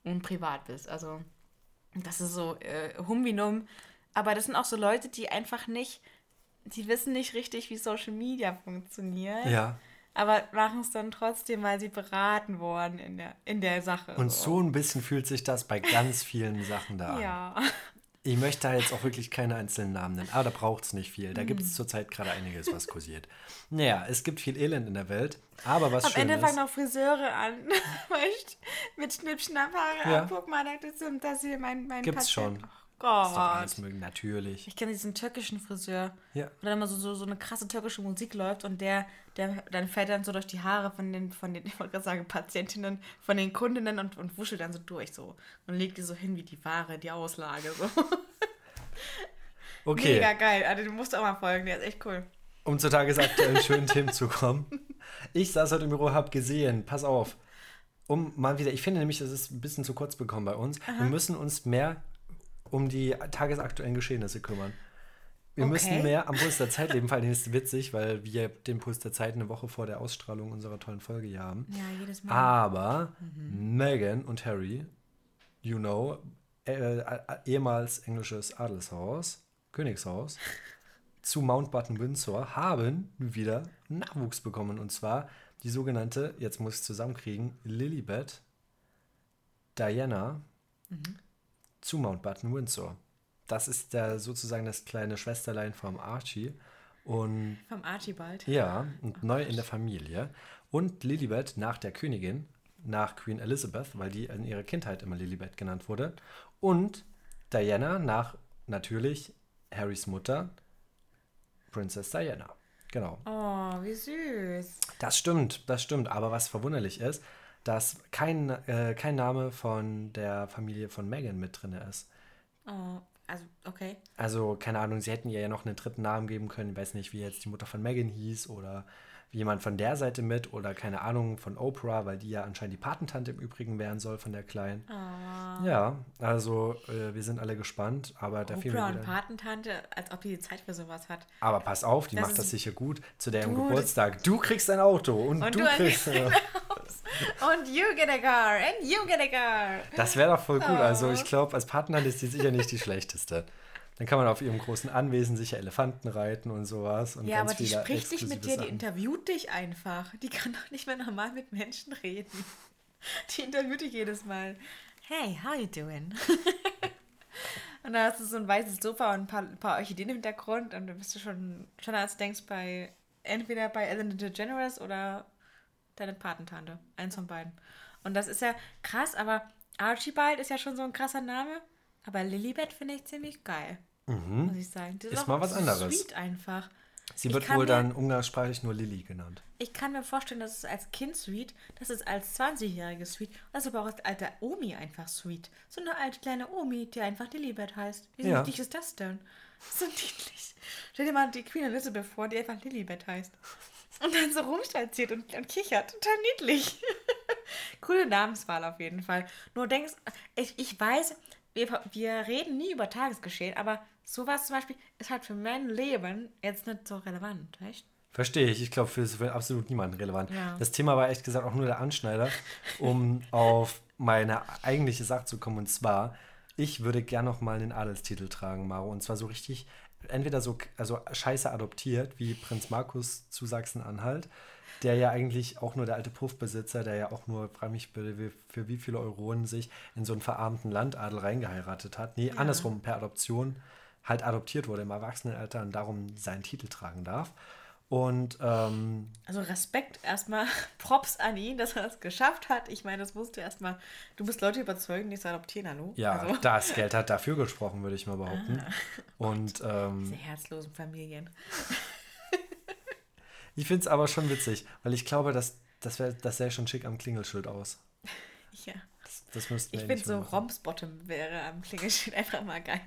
und privat bist. Also, das ist so äh, Humbinum. Aber das sind auch so Leute, die einfach nicht, die wissen nicht richtig, wie Social Media funktioniert. Ja. Aber machen es dann trotzdem, weil sie beraten wurden in der, in der Sache. Und so ein bisschen fühlt sich das bei ganz vielen Sachen da an. Ja. Ich möchte da jetzt auch wirklich keine einzelnen Namen nennen, aber da braucht es nicht viel. Da gibt Mhm. es zurzeit gerade einiges, was kursiert. Naja, es gibt viel Elend in der Welt, aber was Am schön Ende ist, fangen noch Friseure an. (laughs) Mit Schnippschnapphaare. Ja. Guck mal, das ist das hier mein, mein Gibt's Patient. schon. Doch alles Gott. mögen, natürlich. Ich kenne diesen türkischen Friseur. Ja. Und dann immer so, so, so eine krasse türkische Musik läuft und der, der dann fährt dann so durch die Haare von den, von den, (laughs) ich wollte gerade sagen, Patientinnen, von den Kundinnen und, und wuschelt dann so durch so. Und legt die so hin wie die Ware, die Auslage. So. (laughs) Okay, Mega geil. Also, du musst auch mal folgen, der ist echt cool. um zu tagesaktuellen (laughs) schönen Themen zu kommen. Ich saß heute im Büro, hab gesehen, pass auf, um mal wieder, ich finde nämlich, das ist ein bisschen zu kurz bekommen bei uns. Aha. Wir müssen uns mehr um die tagesaktuellen Geschehnisse kümmern. Wir okay. müssen mehr am Puls der (laughs) Zeit leben, vor allem ist es witzig, weil wir den Puls der Zeit eine Woche vor der Ausstrahlung unserer tollen Folge hier haben. Ja, jedes Mal. Aber mhm. Meghan und Harry, you know, äh, äh, ehemals englisches Adelshaus, Königshaus, (laughs) zu Mountbatten Windsor, haben wieder Nachwuchs bekommen. Und zwar die sogenannte, jetzt muss ich es zusammenkriegen, Lilibet Diana mhm. Zu Mountbatten Windsor das ist der, sozusagen das kleine Schwesterlein vom Archie. Und, vom Archibald. Ja, und oh, neu in der Familie. Und Lilibet nach der Königin, nach Queen Elizabeth, weil die in ihrer Kindheit immer Lilibet genannt wurde. Und Diana nach natürlich Harrys Mutter, Princess Diana. Genau. Oh, wie süß. Das stimmt, das stimmt. Aber was verwunderlich ist, dass kein, äh, kein Name von der Familie von Meghan mit drin ist. Oh, also, okay. Also, keine Ahnung, sie hätten ihr ja noch einen dritten Namen geben können. Ich weiß nicht, wie jetzt die Mutter von Megan hieß oder jemand von der Seite mit oder keine Ahnung von Oprah, weil die ja anscheinend die Patentante im Übrigen werden soll von der Kleinen. Oh. Ja, also äh, wir sind alle gespannt, aber da Oprah und Patentante, als ob die Zeit für sowas hat. Aber pass auf, die das macht das sicher gut zu deren Geburtstag. Du kriegst ein Auto und, und du, du kriegst (laughs) ein Haus. Und you get a car and you get a car. Das wäre doch voll gut. Oh. Also ich glaube, als Patentante ist die sicher nicht die (laughs) schlechteste. Dann kann man auf ihrem großen Anwesen sicher Elefanten reiten und sowas. Und ja, aber die spricht nicht mit dir, die interviewt dich einfach. Die kann doch nicht mehr normal mit Menschen reden. Die interviewt dich jedes Mal. Hey, how you doing? (laughs) und dann hast du so ein weißes Sofa und ein paar, ein paar Orchideen im Hintergrund und dann bist du schon, schon als du denkst, bei entweder bei Ellen DeGeneres oder deine Patentante. Eins von beiden. Und das ist ja krass, aber Archibald ist ja schon so ein krasser Name. Aber Lilibet finde ich ziemlich geil. Mhm. Muss ich sagen. Das ist, ist mal was anderes. Sweet einfach. Sie wird wohl mir, dann umgangssprachlich nur Lilly genannt. Ich kann mir vorstellen, dass es als Kind sweet, dass es als 20-jährige sweet, das ist aber auch als alte Omi einfach sweet. So eine alte kleine Omi, die einfach Lilibet heißt. Wie ja. niedlich ist das denn? (laughs) So niedlich. Stell dir mal die Queen Elizabeth vor, die einfach Lilibet heißt. Und dann so rumstolziert und, und kichert. Total niedlich. (laughs) Coole Namenswahl auf jeden Fall. Nur denkst, ich, ich weiß, wir, wir reden nie über Tagesgeschehen, aber sowas zum Beispiel ist halt für mein Leben jetzt nicht so relevant, echt? Verstehe ich. Ich glaube, für, für absolut niemanden relevant. Ja. Das Thema war echt gesagt auch nur der Anschneider, um (laughs) auf meine eigentliche Sache zu kommen. Und zwar, ich würde gern noch mal einen Adelstitel tragen, Maro. Und zwar so richtig, entweder so also scheiße adoptiert, wie Prinz Markus zu Sachsen-Anhalt, der ja eigentlich auch nur der alte Puffbesitzer, der ja auch nur, frage mich für wie viele Euronen sich in so einen verarmten Landadel reingeheiratet hat. Nee, ja. andersrum, per Adoption halt adoptiert wurde im Erwachsenenalter und darum seinen Titel tragen darf. Und ähm, also Respekt erstmal, (laughs) Props an ihn, dass er es geschafft hat. Ich meine, das musst du erstmal, du musst Leute überzeugen, die es adoptieren, hallo? Ja, also. (laughs) das Geld hat dafür gesprochen, würde ich mal behaupten. Ah, und ähm, diese herzlosen Familien. Ich finde es aber schon witzig, weil ich glaube, dass, das, wär, das sähe schon schick am Klingelschild aus. (laughs) Ja. Das, das müssten Ich finde so Romsbottom wäre am Klingelschild (laughs) einfach mal geil.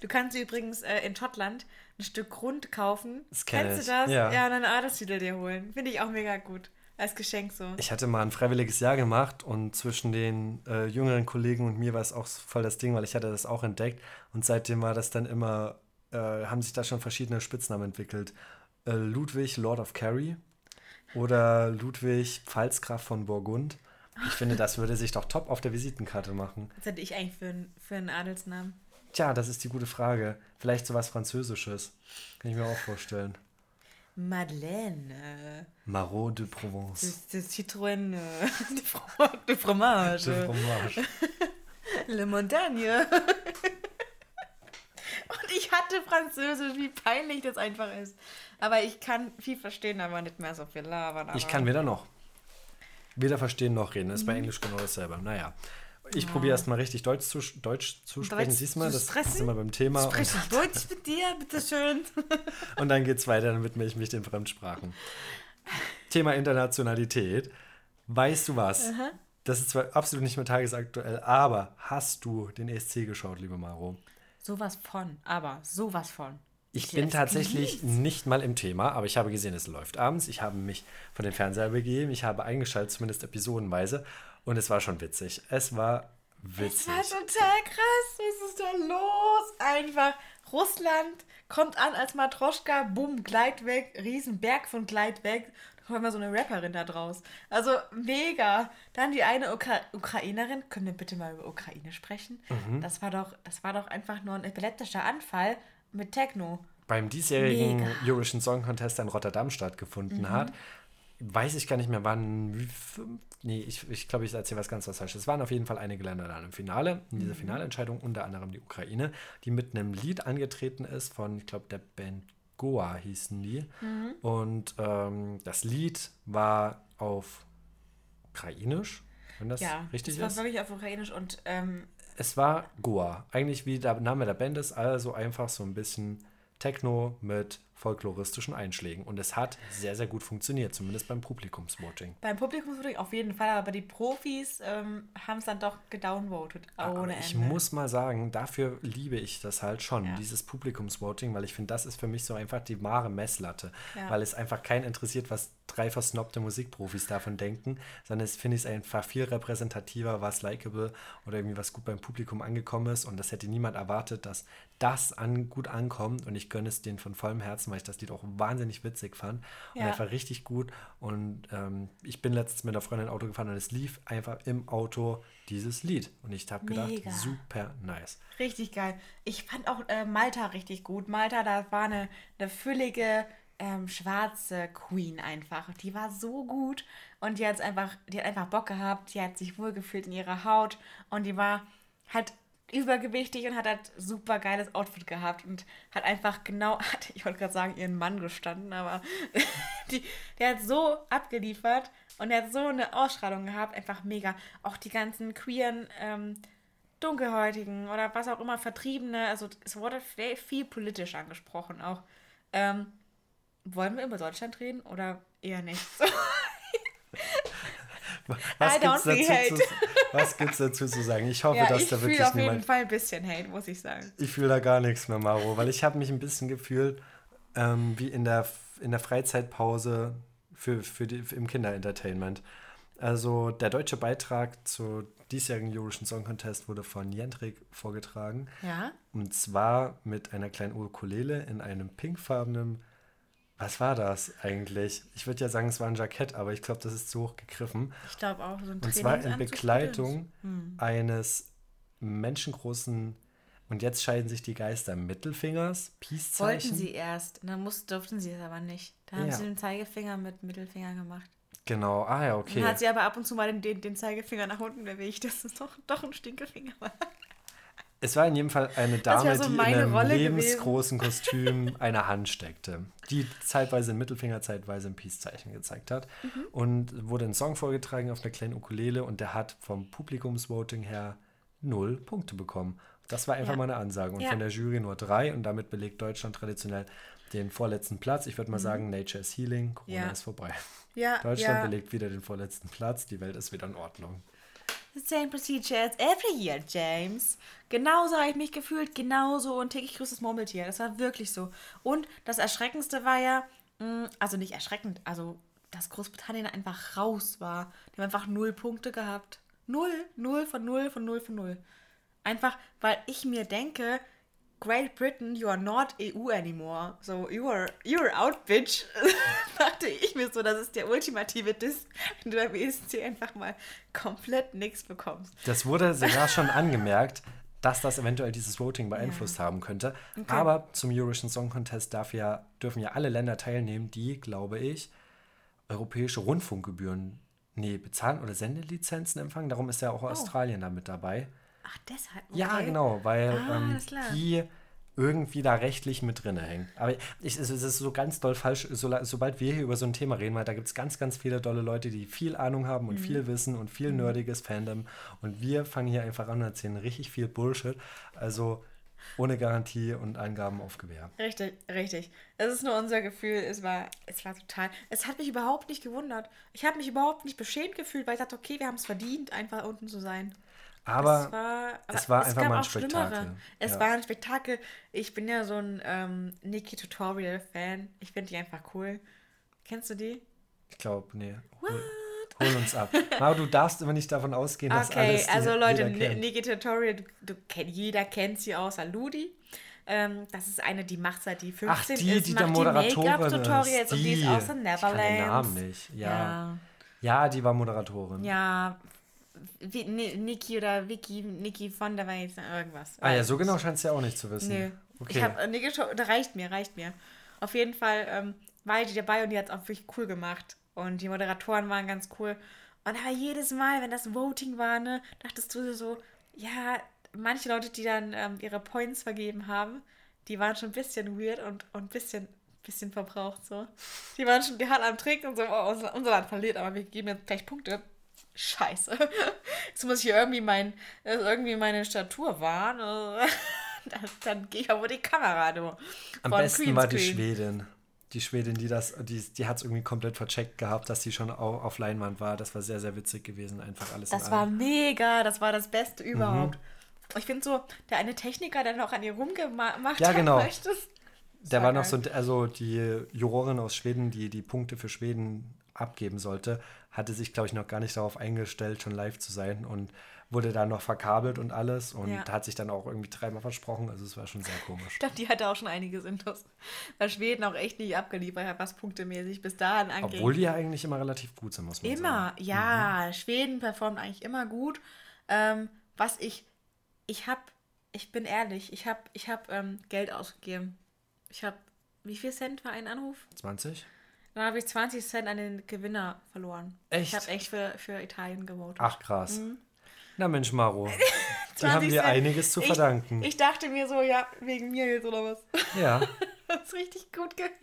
Du kannst übrigens äh, in Schottland ein Stück Grund kaufen. Das Kennst ich. du das? Ja. ja, und einen Adelstitel dir holen. Finde ich auch mega gut. Als Geschenk so. Ich hatte mal ein freiwilliges Jahr gemacht und zwischen den äh, jüngeren Kollegen und mir war es auch voll das Ding, weil ich hatte das auch entdeckt und seitdem war das dann immer, äh, haben sich da schon verschiedene Spitznamen entwickelt. Äh, Ludwig, Lord of Kerry oder Ludwig, Pfalzgraf von Burgund. Ich finde, das würde sich doch top auf der Visitenkarte machen. Was hätte ich eigentlich für, ein, für einen Adelsnamen? Tja, das ist die gute Frage. Vielleicht sowas Französisches. Kann ich mir auch vorstellen. Madeleine. Marot de Provence. De, de Citroën euh, (laughs) de, de fromage. De fromage. (laughs) Le Montagne. (laughs) Und ich hatte Französisch, wie peinlich das einfach ist. Aber ich kann viel verstehen, aber nicht mehr so viel labern. Ich kann weder noch. Weder verstehen noch reden. Das ist bei mhm. Englisch genau dasselbe. Naja. Ich ja. probiere erstmal richtig Deutsch zu, Deutsch zu sprechen. Deutsch Siehst mal, das sind wir beim Thema. Spreche ich (laughs) Deutsch mit dir, bitteschön. (laughs) und dann geht es weiter, dann widme ich mich den Fremdsprachen. Thema Internationalität. Weißt du was? Aha. Das ist zwar absolut nicht mehr tagesaktuell, aber hast du den ESC geschaut, liebe Maro? Sowas von, aber sowas von. Ich bin tatsächlich nicht mal im Thema, aber ich habe gesehen, es läuft abends. Ich habe mich von den Fernseher begeben. Ich habe eingeschaltet, zumindest episodenweise. Und es war schon witzig. Es war witzig. Es war total krass. Was ist da los? Einfach Russland kommt an als Matroschka, bumm, Gleit weg, Riesenberg von Gleit weg. Da kommt mal so eine Rapperin da draus. Also mega. Dann die eine Ukra Ukrainerin. Können wir bitte mal über Ukraine sprechen? Mhm. Das, war doch, das war doch einfach nur ein epileptischer Anfall mit Techno. Beim diesjährigen Mega. Eurovision Song Contest in Rotterdam stattgefunden mhm. hat, weiß ich gar nicht mehr, wann. Nee, ich, ich glaube, ich erzähle was ganz was Falsches. Es waren auf jeden Fall einige Länder dann im Finale, in dieser mhm. Finalentscheidung, unter anderem die Ukraine, die mit einem Lied angetreten ist von, ich glaube, der Band Goa hießen die. Mhm. Und ähm, das Lied war auf Ukrainisch, wenn das ja, richtig ist. Ja, es war wirklich auf Ukrainisch und ähm, es war Goa. Eigentlich wie der Name der Band ist, also einfach so ein bisschen Techno mit folkloristischen Einschlägen. Und es hat sehr, sehr gut funktioniert, zumindest beim Publikumsvoting. Beim Publikumsvoting auf jeden Fall, aber die Profis ähm, haben es dann doch gedownvoted. Ohne ich Ende. muss mal sagen, dafür liebe ich das halt schon, ja. dieses Publikumsvoting, weil ich finde, das ist für mich so einfach die wahre Messlatte. Ja. Weil es einfach keinen interessiert, was drei versnobte Musikprofis davon denken, sondern es finde ich einfach viel repräsentativer, was likable oder irgendwie was gut beim Publikum angekommen ist. Und das hätte niemand erwartet, dass das an, gut ankommt. Und ich gönne es denen von vollem Herzen, weil ich das Lied auch wahnsinnig witzig fand und ja. einfach richtig gut. Und ähm, ich bin letztens mit einer Freundin Auto gefahren und es lief einfach im Auto dieses Lied. Und ich habe gedacht, super nice. Richtig geil. Ich fand auch äh, Malta richtig gut. Malta, da war eine, eine füllige ähm, schwarze Queen einfach. Die war so gut und die hat einfach, die hat einfach Bock gehabt, die hat sich wohlgefühlt in ihrer Haut und die war halt übergewichtig und hat halt super geiles Outfit gehabt und hat einfach genau, (laughs) ich wollte gerade sagen, ihren Mann gestanden, aber (laughs) die, der hat so abgeliefert und er hat so eine Ausstrahlung gehabt, einfach mega. Auch die ganzen queeren, ähm, dunkelhäutigen oder was auch immer, Vertriebene, also es wurde viel politisch angesprochen auch. Ähm, wollen wir über Deutschland reden oder eher nicht? (laughs) was gibt es dazu, zu, dazu zu sagen? Ich hoffe, ja, dass da wirklich niemand... Ich fühle auf jeden Fall ein bisschen Hate, muss ich sagen. Ich fühle da gar nichts mehr, Maro, weil ich habe mich ein bisschen gefühlt ähm, wie in der, in der Freizeitpause für, für die, im Kinderentertainment. Also der deutsche Beitrag zu diesjährigen Eurovision Song Contest wurde von Jendrik vorgetragen. Ja. Und zwar mit einer kleinen Ukulele in einem pinkfarbenen was war das eigentlich? Ich würde ja sagen, es war ein Jackett, aber ich glaube, das ist zu hoch gegriffen. Ich glaube auch, so ein Und zwar in Begleitung hm. eines menschengroßen, und jetzt scheiden sich die Geister, Mittelfingers, Peace-Zeichen. Wollten sie erst, dann muss, durften sie es aber nicht. Da haben ja. sie den Zeigefinger mit Mittelfinger gemacht. Genau, ah ja, okay. Dann hat sie aber ab und zu mal den, den, den Zeigefinger nach unten bewegt, dass es doch, doch ein Stinkefinger war. Es war in jedem Fall eine Dame, so die in einem Rolle lebensgroßen gewesen. Kostüm (laughs) eine Hand steckte, die zeitweise ein Mittelfinger, zeitweise ein Peace-Zeichen gezeigt hat. Mhm. Und wurde ein Song vorgetragen auf einer kleinen Ukulele und der hat vom Publikumsvoting her null Punkte bekommen. Das war einfach ja. mal eine Ansage. Und ja. von der Jury nur drei und damit belegt Deutschland traditionell den vorletzten Platz. Ich würde mal mhm. sagen, Nature is Healing, Corona ja. ist vorbei. Deutschland belegt wieder den vorletzten Platz, die Welt ist wieder in Ordnung. Same procedure as every year, James. Genauso habe ich mich gefühlt, genauso und täglich grüßt das Murmeltier. Das war wirklich so. Und das Erschreckendste war ja, mm, also nicht erschreckend, also dass Großbritannien einfach raus war. Die haben einfach null Punkte gehabt. Null, null von null von null von null. Einfach, weil ich mir denke, Great Britain, you are not EU anymore. So, you are, you are out, bitch. (laughs) dachte ich mir so, das ist der ultimative Diss, wenn du beim ESC einfach mal komplett nichts bekommst. Das wurde sogar schon (laughs) angemerkt, dass das eventuell dieses Voting beeinflusst ja. haben könnte. Okay. Aber zum Eurovision Song Contest darf ja, dürfen ja alle Länder teilnehmen, die, glaube ich, europäische Rundfunkgebühren nee, bezahlen oder Sendelizenzen empfangen. Darum ist ja auch oh. Australien da mit dabei. Ach, deshalb? Okay. Ja, genau, weil ah, ähm, die irgendwie da rechtlich mit drin hängen. Aber ich, es ist so ganz doll falsch, so, sobald wir hier über so ein Thema reden, weil da gibt es ganz, ganz viele dolle Leute, die viel Ahnung haben und mhm. viel Wissen und viel mhm. nerdiges Fandom. Und wir fangen hier einfach an und erzählen richtig viel Bullshit. Also ohne Garantie und Angaben auf Gewehr. Richtig, richtig. Es ist nur unser Gefühl, es war, es war total. Es hat mich überhaupt nicht gewundert. Ich habe mich überhaupt nicht beschämt gefühlt, weil ich dachte, okay, wir haben es verdient, einfach unten zu sein. Aber es war, aber es war es einfach mal ein schlimmere. Spektakel. Es Ja. war ein Spektakel. Ich bin ja so ein ähm, Niki Tutorial-Fan. Ich finde die einfach cool. Kennst du die? Ich glaube, nee. Hol, hol uns ab. (laughs) Aber du darfst immer nicht davon ausgehen, dass Okay, alles die, also Leute. Niki Tutorial, du, du, jeder kennt sie außer Ludi. Ähm, das ist eine, die macht seit die 15 Ach, die, ist, die macht der Moderatorin Make-up-Tutorials und die ist aus den Ich kann den Neverlands. Namen nicht. Ja. ja. Ja, die war Moderatorin. ja. Wie, Niki oder Vicky, Niki von der Weiß, irgendwas. Ah ja, so genau scheint es ja auch nicht zu wissen. Nee. Okay. Ich hab, äh, Niki, da reicht mir, reicht mir. Auf jeden Fall ähm, war die dabei und die hat es auch wirklich cool gemacht. Und die Moderatoren waren ganz cool. Und aber jedes Mal, wenn das Voting war, ne, dachtest du so, ja, manche Leute, die dann ähm, ihre Points vergeben haben, die waren schon ein bisschen weird und und ein bisschen, bisschen verbraucht so. Die waren schon die Hand am Trinken und so, oh, unser, unser Land verliert, aber wir geben jetzt gleich Punkte. Scheiße. (laughs) Jetzt muss ich hier irgendwie, mein, äh, irgendwie meine Statur wahren. äh, (laughs) dann dann gehe ich aber die Kamera, du. Am besten war die. Schwedin. Die Schwedin, die das, die, die hat es irgendwie komplett vercheckt gehabt, dass sie schon au- auf Leinwand war. Das war sehr, sehr witzig gewesen, einfach alles Das war allem. mega, das war das Beste Mhm. überhaupt. Ich finde so, der eine Techniker, der noch an ihr rumgemacht Ja, hat, genau. Der war war noch so, also die Jurorin aus Schweden, die die Punkte für Schweden abgeben sollte, hatte sich, glaube ich, noch gar nicht darauf eingestellt, schon live zu sein und wurde dann noch verkabelt und alles und Ja. hat sich dann auch irgendwie dreimal versprochen. Also es war schon sehr komisch. Ich glaube, die hatte auch schon einiges Intus. Weil Schweden auch echt nicht abgeliefert hat, was punktemäßig bis dahin angeht. Obwohl die ja eigentlich immer relativ gut sind, muss man Immer, sagen. ja. Schweden performt eigentlich immer gut. Ähm, was ich, ich hab, ich bin ehrlich, ich hab, ich hab ähm, Geld ausgegeben. Ich hab, wie viel Cent war ein Anruf? 20? Dann habe ich 20 Cent an den Gewinner verloren. Echt? Ich habe echt für, für Italien gewotet. Ach krass. Mhm. Na Mensch, Maro. (laughs) Die 20 haben dir einiges zu ich, verdanken. Ich dachte mir so, ja, wegen mir jetzt oder was. ja. (laughs) Das ist richtig gut gewesen.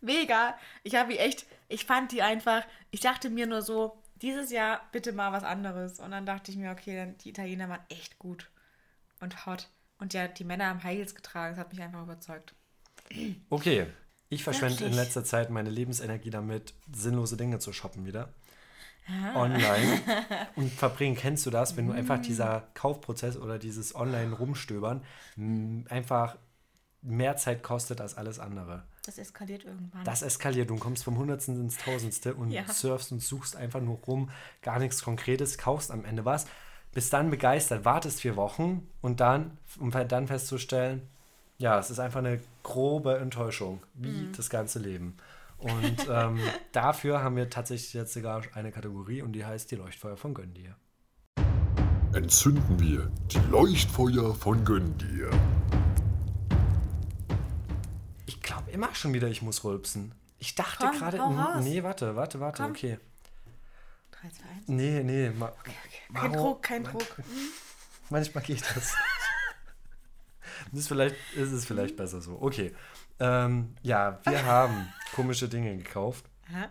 Mega. Ich habe die echt, ich fand die einfach, ich dachte mir nur so, dieses Jahr bitte mal was anderes. Und dann dachte ich mir, okay, dann die Italiener waren echt gut und hot. Und ja, die Männer haben Heils getragen, das hat mich einfach überzeugt. Okay. Ich verschwende in letzter Zeit meine Lebensenergie damit, sinnlose Dinge zu shoppen wieder. Ah. Online. (laughs) Und verbringen, kennst du das, wenn du einfach Mm. dieser Kaufprozess oder dieses Online-Rumstöbern m, einfach mehr Zeit kostet als alles andere. Das eskaliert irgendwann. Das eskaliert. Du kommst vom Hundertsten ins Tausendste und Ja. surfst und suchst einfach nur rum, gar nichts Konkretes, kaufst am Ende was, bist dann begeistert, wartest vier Wochen und dann, um dann festzustellen, ja, es ist einfach eine grobe Enttäuschung, wie Mhm. das ganze Leben. Und ähm, (laughs) dafür haben wir tatsächlich jetzt sogar eine Kategorie und die heißt die Leuchtfeuer von Gönn dir. entzünden wir die Leuchtfeuer von Göndir. Ich glaube immer schon wieder, ich muss rülpsen. Ich dachte gerade, nee, warte, warte, warte, Komm. okay. 3, 2, 1. Nee, nee, ma Kein Maro, Druck, kein Druck. (laughs) Manchmal geht das. Ist, vielleicht, ist es vielleicht besser so. Okay. Ähm, ja, wir (laughs) haben komische Dinge gekauft. Aha.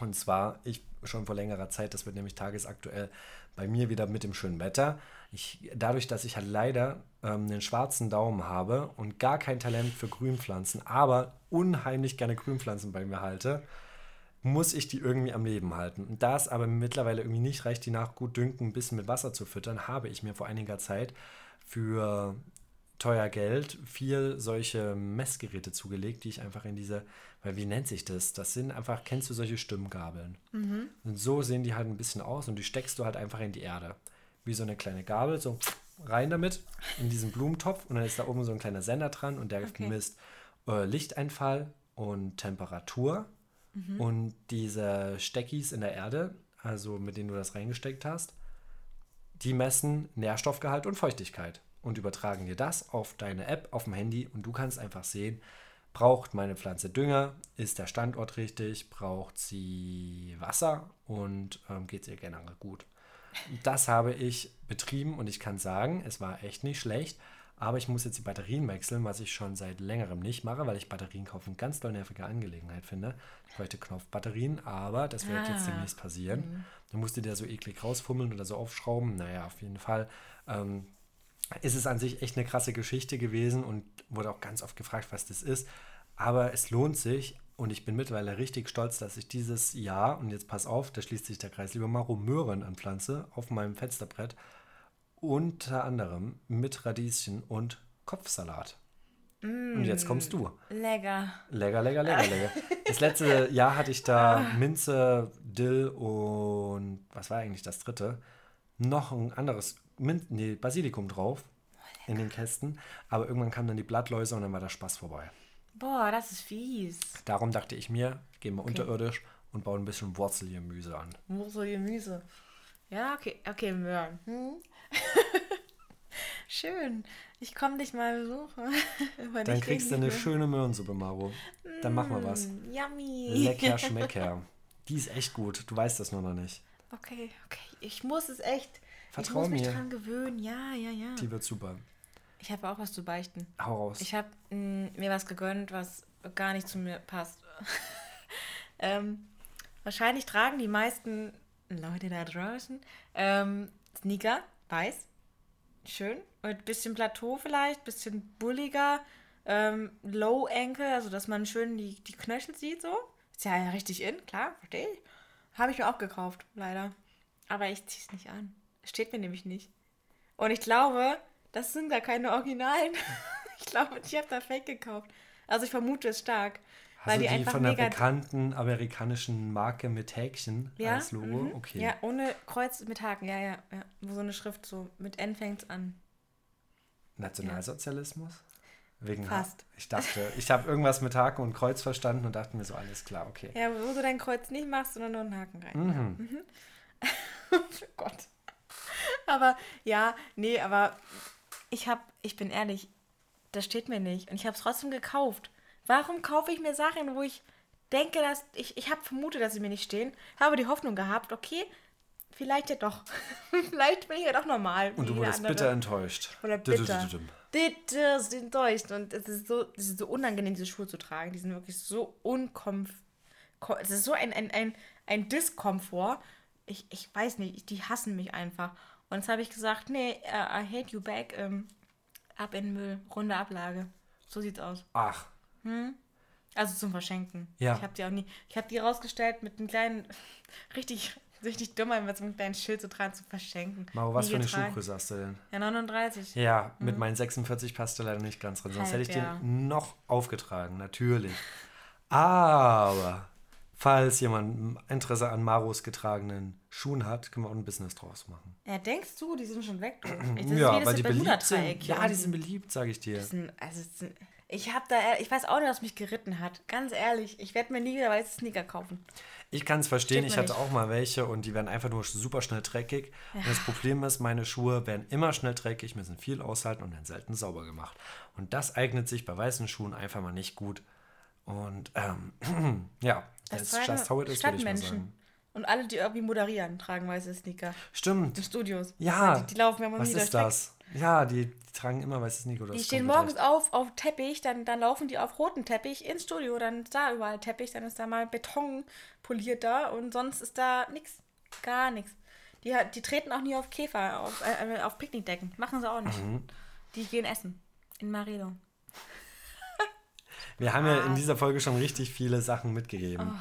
Und zwar, ich schon vor längerer Zeit, das wird nämlich tagesaktuell bei mir wieder mit dem schönen Wetter. Ich, dadurch, dass ich halt leider ähm, einen schwarzen Daumen habe und gar kein Talent für Grünpflanzen, aber unheimlich gerne Grünpflanzen bei mir halte, muss ich die irgendwie am Leben halten. Und da es aber mittlerweile irgendwie nicht reicht, die nach gut dünken ein bisschen mit Wasser zu füttern, habe ich mir vor einiger Zeit für teuer Geld vier solche Messgeräte zugelegt, die ich einfach in diese, weil wie nennt sich das? Das sind einfach, kennst du solche Stimmgabeln? Und so sehen die halt ein bisschen aus und die steckst du halt einfach in die Erde. Wie so eine kleine Gabel, so rein damit in diesen Blumentopf und dann ist da oben so ein kleiner Sender dran und der Okay. misst äh, Lichteinfall und Temperatur und diese Steckis in der Erde, also mit denen du das reingesteckt hast, die messen Nährstoffgehalt und Feuchtigkeit und übertragen dir das auf deine App auf dem Handy und du kannst einfach sehen, braucht meine Pflanze Dünger, ist der Standort richtig, braucht sie Wasser und ähm, geht es ihr generell gut. Das habe ich betrieben und ich kann sagen, es war echt nicht schlecht, aber ich muss jetzt die Batterien wechseln, was ich schon seit längerem nicht mache, weil ich Batterien kaufen ganz doll nervige Angelegenheit finde. Ich bräuchte Knopfbatterien, aber das wird jetzt Ah. demnächst passieren. Dann musst du dir so eklig rausfummeln oder so aufschrauben. Naja, auf jeden Fall ähm, ist es an sich echt eine krasse Geschichte gewesen und wurde auch ganz oft gefragt, was das ist. Aber es lohnt sich Und ich bin mittlerweile richtig stolz, dass ich dieses Jahr, und jetzt pass auf, da schließt sich der Kreis, lieber Maro, Möhren anpflanze auf meinem Fensterbrett. Unter anderem mit Radieschen und Kopfsalat. Und jetzt kommst du. Lecker. Lecker, lecker, lecker, lecker. (laughs) Das letzte Jahr hatte ich da Minze, Dill und was war eigentlich das dritte? Noch ein anderes Min nee, Basilikum drauf in den Kästen. Aber irgendwann kamen dann die Blattläuse und dann war der Spaß vorbei. Boah, das ist fies. Darum dachte ich mir, gehen wir unterirdisch und bauen ein bisschen Wurzelgemüse an. Wurzelgemüse. Ja, okay, okay, Möhren. Hm? (laughs) Schön. Ich komme dich mal besuchen. (laughs) Dann kriegst du eine schöne Möhrensuppe, Maro. Dann machen wir was. mehr. Yummy. Lecker, (laughs) schmecker. Die ist echt gut. Du weißt das nur noch nicht. Okay, okay. Ich muss es echt. Vertrau ich muss mich mir. dran gewöhnen. Ja, ja, ja. Die wird super. Ich habe auch was zu beichten. Hau raus. Ich habe mir was gegönnt, was gar nicht zu mir passt. (laughs) ähm, wahrscheinlich tragen die meisten Leute da draußen ähm, Sneaker, weiß, schön, ein bisschen Plateau vielleicht, bisschen bulliger, ähm, Low Ankle, also dass man schön die, die Knöchel sieht so. Ist ja richtig in, klar, verstehe ich. Habe ich mir auch gekauft, leider. Aber ich ziehe es nicht an. Steht mir nämlich nicht. Und ich glaube, das sind gar keine Originalen. (laughs) ich glaube, ich habe da Fake gekauft. Also ich vermute es stark. Hast weil du die die einfach von einer bekannten amerikanischen Marke mit Häkchen Ja, als Logo? mhm. Okay. Ja, ohne Kreuz mit Haken, ja, ja, ja. Wo so eine Schrift so mit N fängt's an. Nationalsozialismus? Wegen Fast. Ich dachte, ich habe irgendwas mit Haken und Kreuz verstanden und dachte mir so, alles klar, okay. Ja, wo du dein Kreuz nicht machst, sondern nur einen Haken rein. Mhm. (laughs) oh Gott. Aber ja, nee, aber ich hab, ich bin ehrlich, das steht mir nicht. Und ich habe es trotzdem gekauft. Warum kaufe ich mir Sachen, wo ich denke, dass ich, ich habe vermutet, dass sie mir nicht stehen, habe die Hoffnung gehabt, okay, vielleicht ja doch. (laughs) vielleicht bin ich ja doch normal. Und du wurdest andere. bitter enttäuscht. Oder bitter. Bitter ist enttäuscht. Und es ist so, es ist so unangenehm, diese Schuhe zu tragen. Die sind wirklich so unkomf... ko- Es ist so ein, ein, ein, ein Diskomfort. Ich, ich weiß nicht, die hassen mich einfach. Und jetzt habe ich gesagt, nee, uh, I hate you back. Ähm, ab in den Müll, runde Ablage. So sieht's aus. Ach, Also zum Verschenken. Ja. Ich habe die auch nie. Ich habe die rausgestellt mit einem kleinen, (laughs) richtig, richtig dummer, mit so einem kleinen Schild so dran zu verschenken. Maro, was Nie für eine getragen. Schuhgröße hast du denn? Ja, 39. Ja, mit meinen 46 passt du leider nicht ganz drin. Sonst Halb, hätte ich ja. den noch aufgetragen, natürlich. (laughs) Aber falls jemand Interesse an Maros getragenen Schuhen hat, können wir auch ein Business draus machen. Ja, denkst du, die sind schon weg, (clears throat) ja, weil die beliebt sind. Ja, die sind beliebt, sage ich dir. Sind- also, sind- ich habe da, ich weiß auch nicht, was mich geritten hat. Ganz ehrlich, ich werde mir nie wieder weiße Sneaker kaufen. Ich kann es verstehen, ich hatte nicht. auch mal welche und die werden einfach nur super schnell dreckig. Und das Problem ist, meine Schuhe werden immer schnell dreckig, müssen viel aushalten und werden selten sauber gemacht. Und das eignet sich bei weißen Schuhen einfach mal nicht gut. Und ähm, (clears throat) ja, that's tragen just how it is, würde ich mal sagen. Und alle, die irgendwie moderieren, tragen weiße Sneaker. Stimmt. In Studios. Ja, Die, die laufen ja immer was nie ist durch das? Ja, die, die tragen immer weißes Nico. Die stehen morgens auf auf Teppich, dann, dann laufen die auf roten Teppich ins Studio, dann ist da überall Teppich, dann ist da mal Beton poliert da und sonst ist da nichts. Gar nichts. Die, die treten auch nie auf Käfer, auf, äh, auf Picknickdecken. Machen sie auch nicht. Mhm. Die gehen essen. In Marelo. Wir haben ja in dieser Folge schon richtig viele Sachen mitgegeben.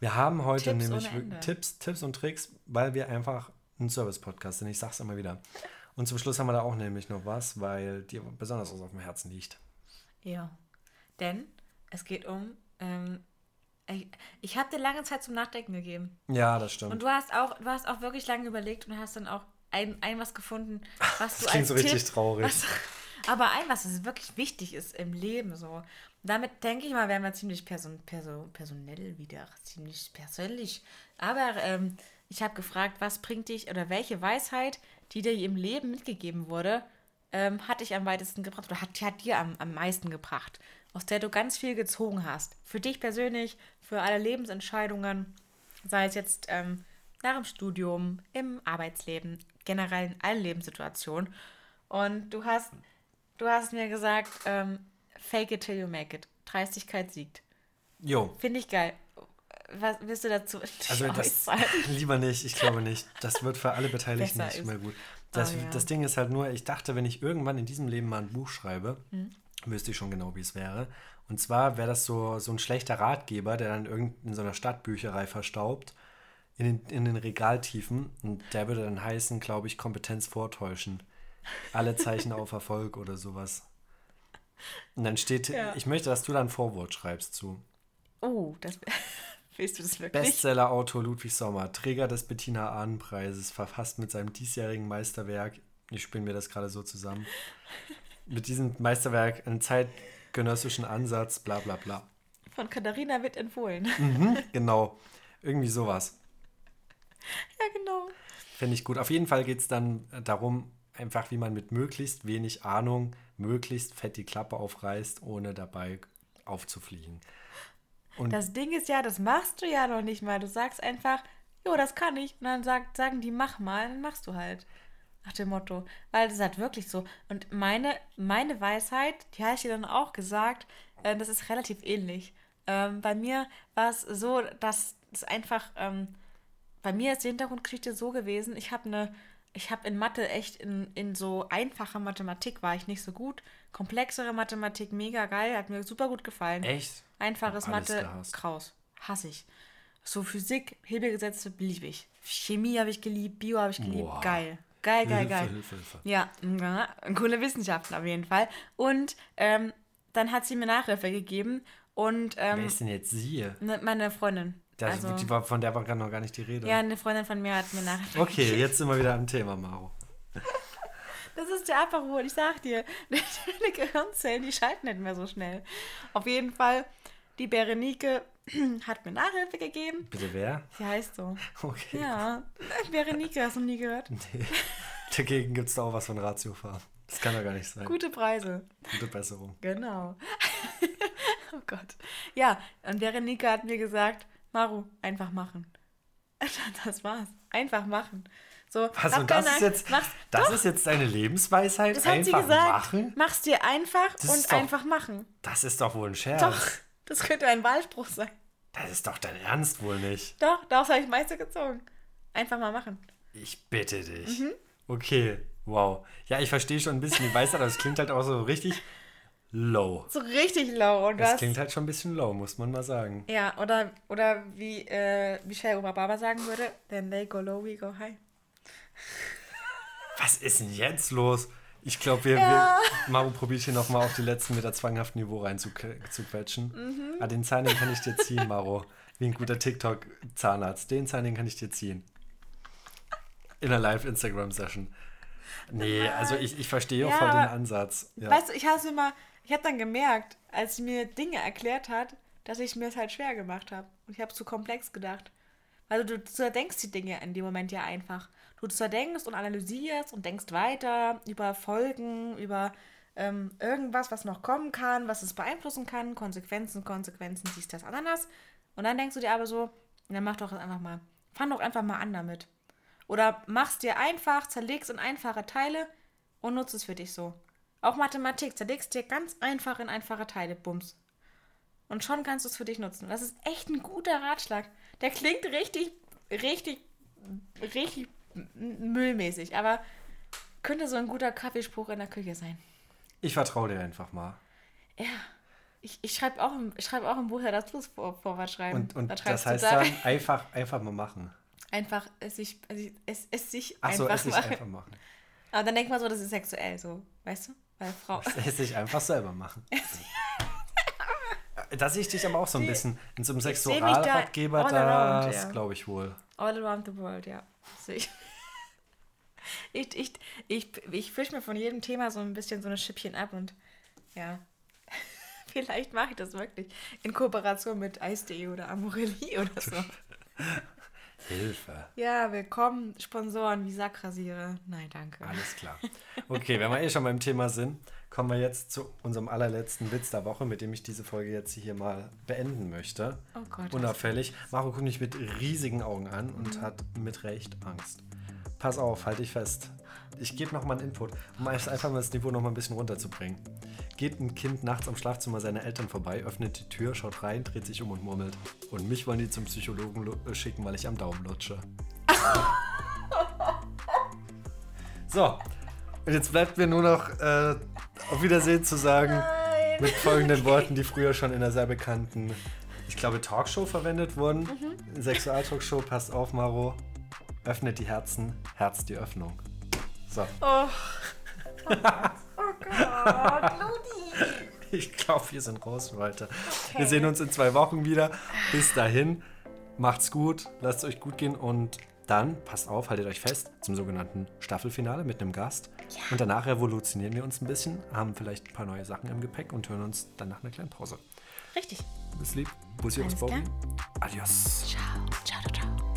Wir haben heute Oh. Tipps nämlich. Tipps, Tipps und Tricks, weil wir einfach ein Service-Podcast sind. Ich sag's immer wieder. Und zum Schluss haben wir da auch nämlich noch was, weil dir besonders was auf dem Herzen liegt. Ja. Denn es geht um. Ähm, ich ich habe dir lange Zeit zum Nachdenken gegeben. Ja, das stimmt. Und du hast auch, du hast auch wirklich lange überlegt und hast dann auch ein, ein was gefunden, was (laughs) du Das klingt als so richtig Tipp, traurig. Was, (laughs) aber ein, was es wirklich wichtig ist im Leben so. Damit denke ich mal, werden wir ziemlich person, person, personell wieder, ziemlich persönlich. Aber ähm, ich habe gefragt, was bringt dich oder welche Weisheit, die dir im Leben mitgegeben wurde, ähm, hat dich am weitesten gebracht oder hat, hat dir am, am meisten gebracht, aus der du ganz viel gezogen hast. Für dich persönlich, für alle Lebensentscheidungen, sei es jetzt ähm, nach dem Studium, im Arbeitsleben, generell in allen Lebenssituationen. Und du hast, du hast mir gesagt, ähm, fake it till you make it. Dreistigkeit siegt. Jo, Finde ich geil. Was willst du dazu (laughs) also das (laughs) lieber nicht, ich glaube nicht. Das wird für alle Beteiligten nicht mehr gut. Das, Oh, ja. das Ding ist halt nur, ich dachte, wenn ich irgendwann in diesem Leben mal ein Buch schreibe, Hm. wüsste ich schon genau, wie es wäre. Und zwar wäre das so, so ein schlechter Ratgeber, der dann irgend in so einer Stadtbücherei verstaubt, in den, in den Regaltiefen. Und der würde dann heißen, glaube ich, Kompetenz vortäuschen. Alle Zeichen auf Erfolg oder sowas. Und dann steht, Ja. ich möchte, dass du dann ein Vorwort schreibst zu. Oh, das (laughs) willst du das wirklich? Bestseller-Autor Ludwig Sommer, Träger des Bettina Ahn-Preises, verfasst mit seinem diesjährigen Meisterwerk, ich spinne mir das gerade so zusammen, (laughs) mit diesem Meisterwerk einen zeitgenössischen Ansatz, bla bla bla. Von Katharina wird empfohlen. Mhm, genau, irgendwie sowas. ja, genau. Finde ich gut. Auf jeden Fall geht es dann darum, einfach wie man mit möglichst wenig Ahnung möglichst fett die Klappe aufreißt, ohne dabei aufzufliegen. Und Das Ding ist ja, das machst du ja noch nicht mal. Du sagst einfach, jo, das kann ich. Und dann sagt, sagen die, mach mal, dann machst du halt. Nach dem Motto. Weil das ist halt wirklich so. Und meine, meine Weisheit, die habe ich dir dann auch gesagt, äh, das ist relativ ähnlich. Ähm, bei mir war es so, dass es einfach, ähm, bei mir ist die Hintergrundgeschichte so gewesen, ich habe eine, ich habe in Mathe echt in, in so einfacher Mathematik war ich nicht so gut. Komplexere Mathematik, mega geil, hat mir super gut gefallen. echt? Einfaches alles Mathe. Kraus. Hasse ich. So Physik, Hebelgesetze ich. Chemie habe ich geliebt, Bio habe ich geliebt. Boah. Geil. Geil, geil, Hilfe, geil. Hilfe, Hilfe. Ja, ja, coole Wissenschaften auf jeden Fall. Und ähm, dann hat sie mir Nachhilfe gegeben und Wer ähm, ist denn jetzt sie? ne, meine Freundin. Das, also, die war, von der war gerade noch gar nicht die Rede. ja, eine Freundin von mir hat mir Nachhilfe Okay, jetzt sind wir wieder am Thema, Maro. Das ist der Aperol, ich sag dir. (laughs) Deine Gehirnzellen, die schalten nicht mehr so schnell. Auf jeden Fall, die Berenike (clears throat) hat mir Nachhilfe gegeben. Bitte wer? Sie heißt so. Okay. Ja, Berenike, hast du nie gehört? Nee. (laughs) Dagegen gibt es da auch was von Ratiofahren. Das kann doch gar nicht sein. Gute Preise. Gute Besserung. Genau. (laughs) oh Gott. Ja, und Berenike hat mir gesagt, Maru, einfach machen. (laughs) Das war's. Einfach machen. So, Was, und das ist jetzt, Mach's, das doch, ist jetzt deine Lebensweisheit? das hat sie gesagt. machen? Mach's dir einfach Das und doch- einfach machen. Das ist doch wohl ein Scherz. Doch, das könnte ein Wahlspruch sein. Das ist doch dein Ernst wohl nicht. Doch, daraus habe ich Meister gezogen. Einfach mal machen. Ich bitte dich. Mhm. Okay, wow. Ja, ich verstehe schon ein bisschen die Weisheit, aber es klingt halt auch so richtig low. So richtig low. Und Das das, klingt halt schon ein bisschen low, muss man mal sagen. ja, oder, oder wie äh, Michelle Obama sagen würde, then they go low, we go high. Was ist denn jetzt los? Ich glaube, wir, Ja. wir Maro probiert hier nochmal auf die letzten Meter zwanghaft Niveau rein zu, zu quetschen. Mhm. Ah, den Zahn, den kann ich dir ziehen, Maro. Wie ein guter TikTok-Zahnarzt. Den Zahn, den kann ich dir ziehen. In einer Live-Instagram-Session. Nee, also ich, ich verstehe auch Ja, voll den Ansatz. Ja. Weißt du, ich habe immer, ich habe dann gemerkt, als sie mir Dinge erklärt hat, dass ich mir es halt schwer gemacht habe. Und ich habe zu komplex gedacht. Also du zerdenkst die Dinge in dem Moment ja einfach. Du zerdenkst und analysierst und denkst weiter über Folgen, über ähm, irgendwas, was noch kommen kann, was es beeinflussen kann, Konsequenzen, Konsequenzen, dies, das, Ananas. Und dann denkst du dir aber so, dann mach doch das einfach mal. Fang doch einfach mal an damit. Oder mach's dir einfach, zerlegst in einfache Teile und nutzt es für dich so. Auch Mathematik, zerlegst dir ganz einfach in einfache Teile, Bums. Und schon kannst du es für dich nutzen. Das ist echt ein guter Ratschlag. Der klingt richtig, richtig, richtig müllmäßig, aber könnte so ein guter Kaffeespruch in der Küche sein. Ich vertraue dir einfach mal. Ja. Ich, ich schreibe auch, ich schreib auch im Buch ja das Plus vor, Vorwort schreiben. Und, und Da das du heißt da dann einfach, einfach mal machen. einfach es sich, es, es, es sich Achso, einfach es sich machen. einfach machen. Aber dann denkt man so, das ist sexuell so, weißt du? Weil Frau. Es sich einfach selber machen. (laughs) Da sehe ich dich aber auch so ein bisschen in so einem Ich da Sexualratgeber, all around, das ja. glaube ich wohl. All around the world, ja. Ich, (laughs) ich, ich, ich, ich fisch mir von jedem Thema so ein bisschen so eine Schippchen ab und ja. (laughs) Vielleicht mache ich das wirklich. In Kooperation mit Eis.de oder Amorelli oder so. Hilfe. Ja, willkommen, Sponsoren wie Sackrasiere. Nein, danke. Alles klar. Okay, wenn wir eh schon beim Thema sind, kommen wir jetzt zu unserem allerletzten Witz der Woche, mit dem ich diese Folge jetzt hier mal beenden möchte. Oh Gott. Unauffällig. Maro guckt mich mit riesigen Augen an und hat mit Recht Angst. Pass auf, halt dich fest. Ich gebe nochmal einen Input, um einfach mal das Niveau nochmal ein bisschen runterzubringen. Geht ein Kind nachts am Schlafzimmer seiner Eltern vorbei, öffnet die Tür, schaut rein, dreht sich um und murmelt. Und mich wollen die zum Psychologen äh, schicken, weil ich am Daumen lutsche. (laughs) so, und jetzt bleibt mir nur noch äh, auf Wiedersehen zu sagen. Mit folgenden (laughs) Worten, die früher schon in einer sehr bekannten, ich glaube, Talkshow verwendet wurden. Mhm. Sexualtalkshow, passt auf, Maro. Öffnet die Herzen, Herz die Öffnung. So. Oh. oh Gott, Ludi. Ich glaube, wir sind raus für heute. Wir sehen uns in zwei Wochen wieder. Bis dahin, macht's gut, lasst es euch gut gehen und dann, passt auf, haltet euch fest, zum sogenannten Staffelfinale mit einem Gast. Und danach revolutionieren wir uns ein bisschen, haben vielleicht ein paar neue Sachen im Gepäck und hören uns dann nach einer kleinen Pause. Richtig. Bis lieb. Bussi klar. Bobby. Adios. Ciao, ciao, ciao.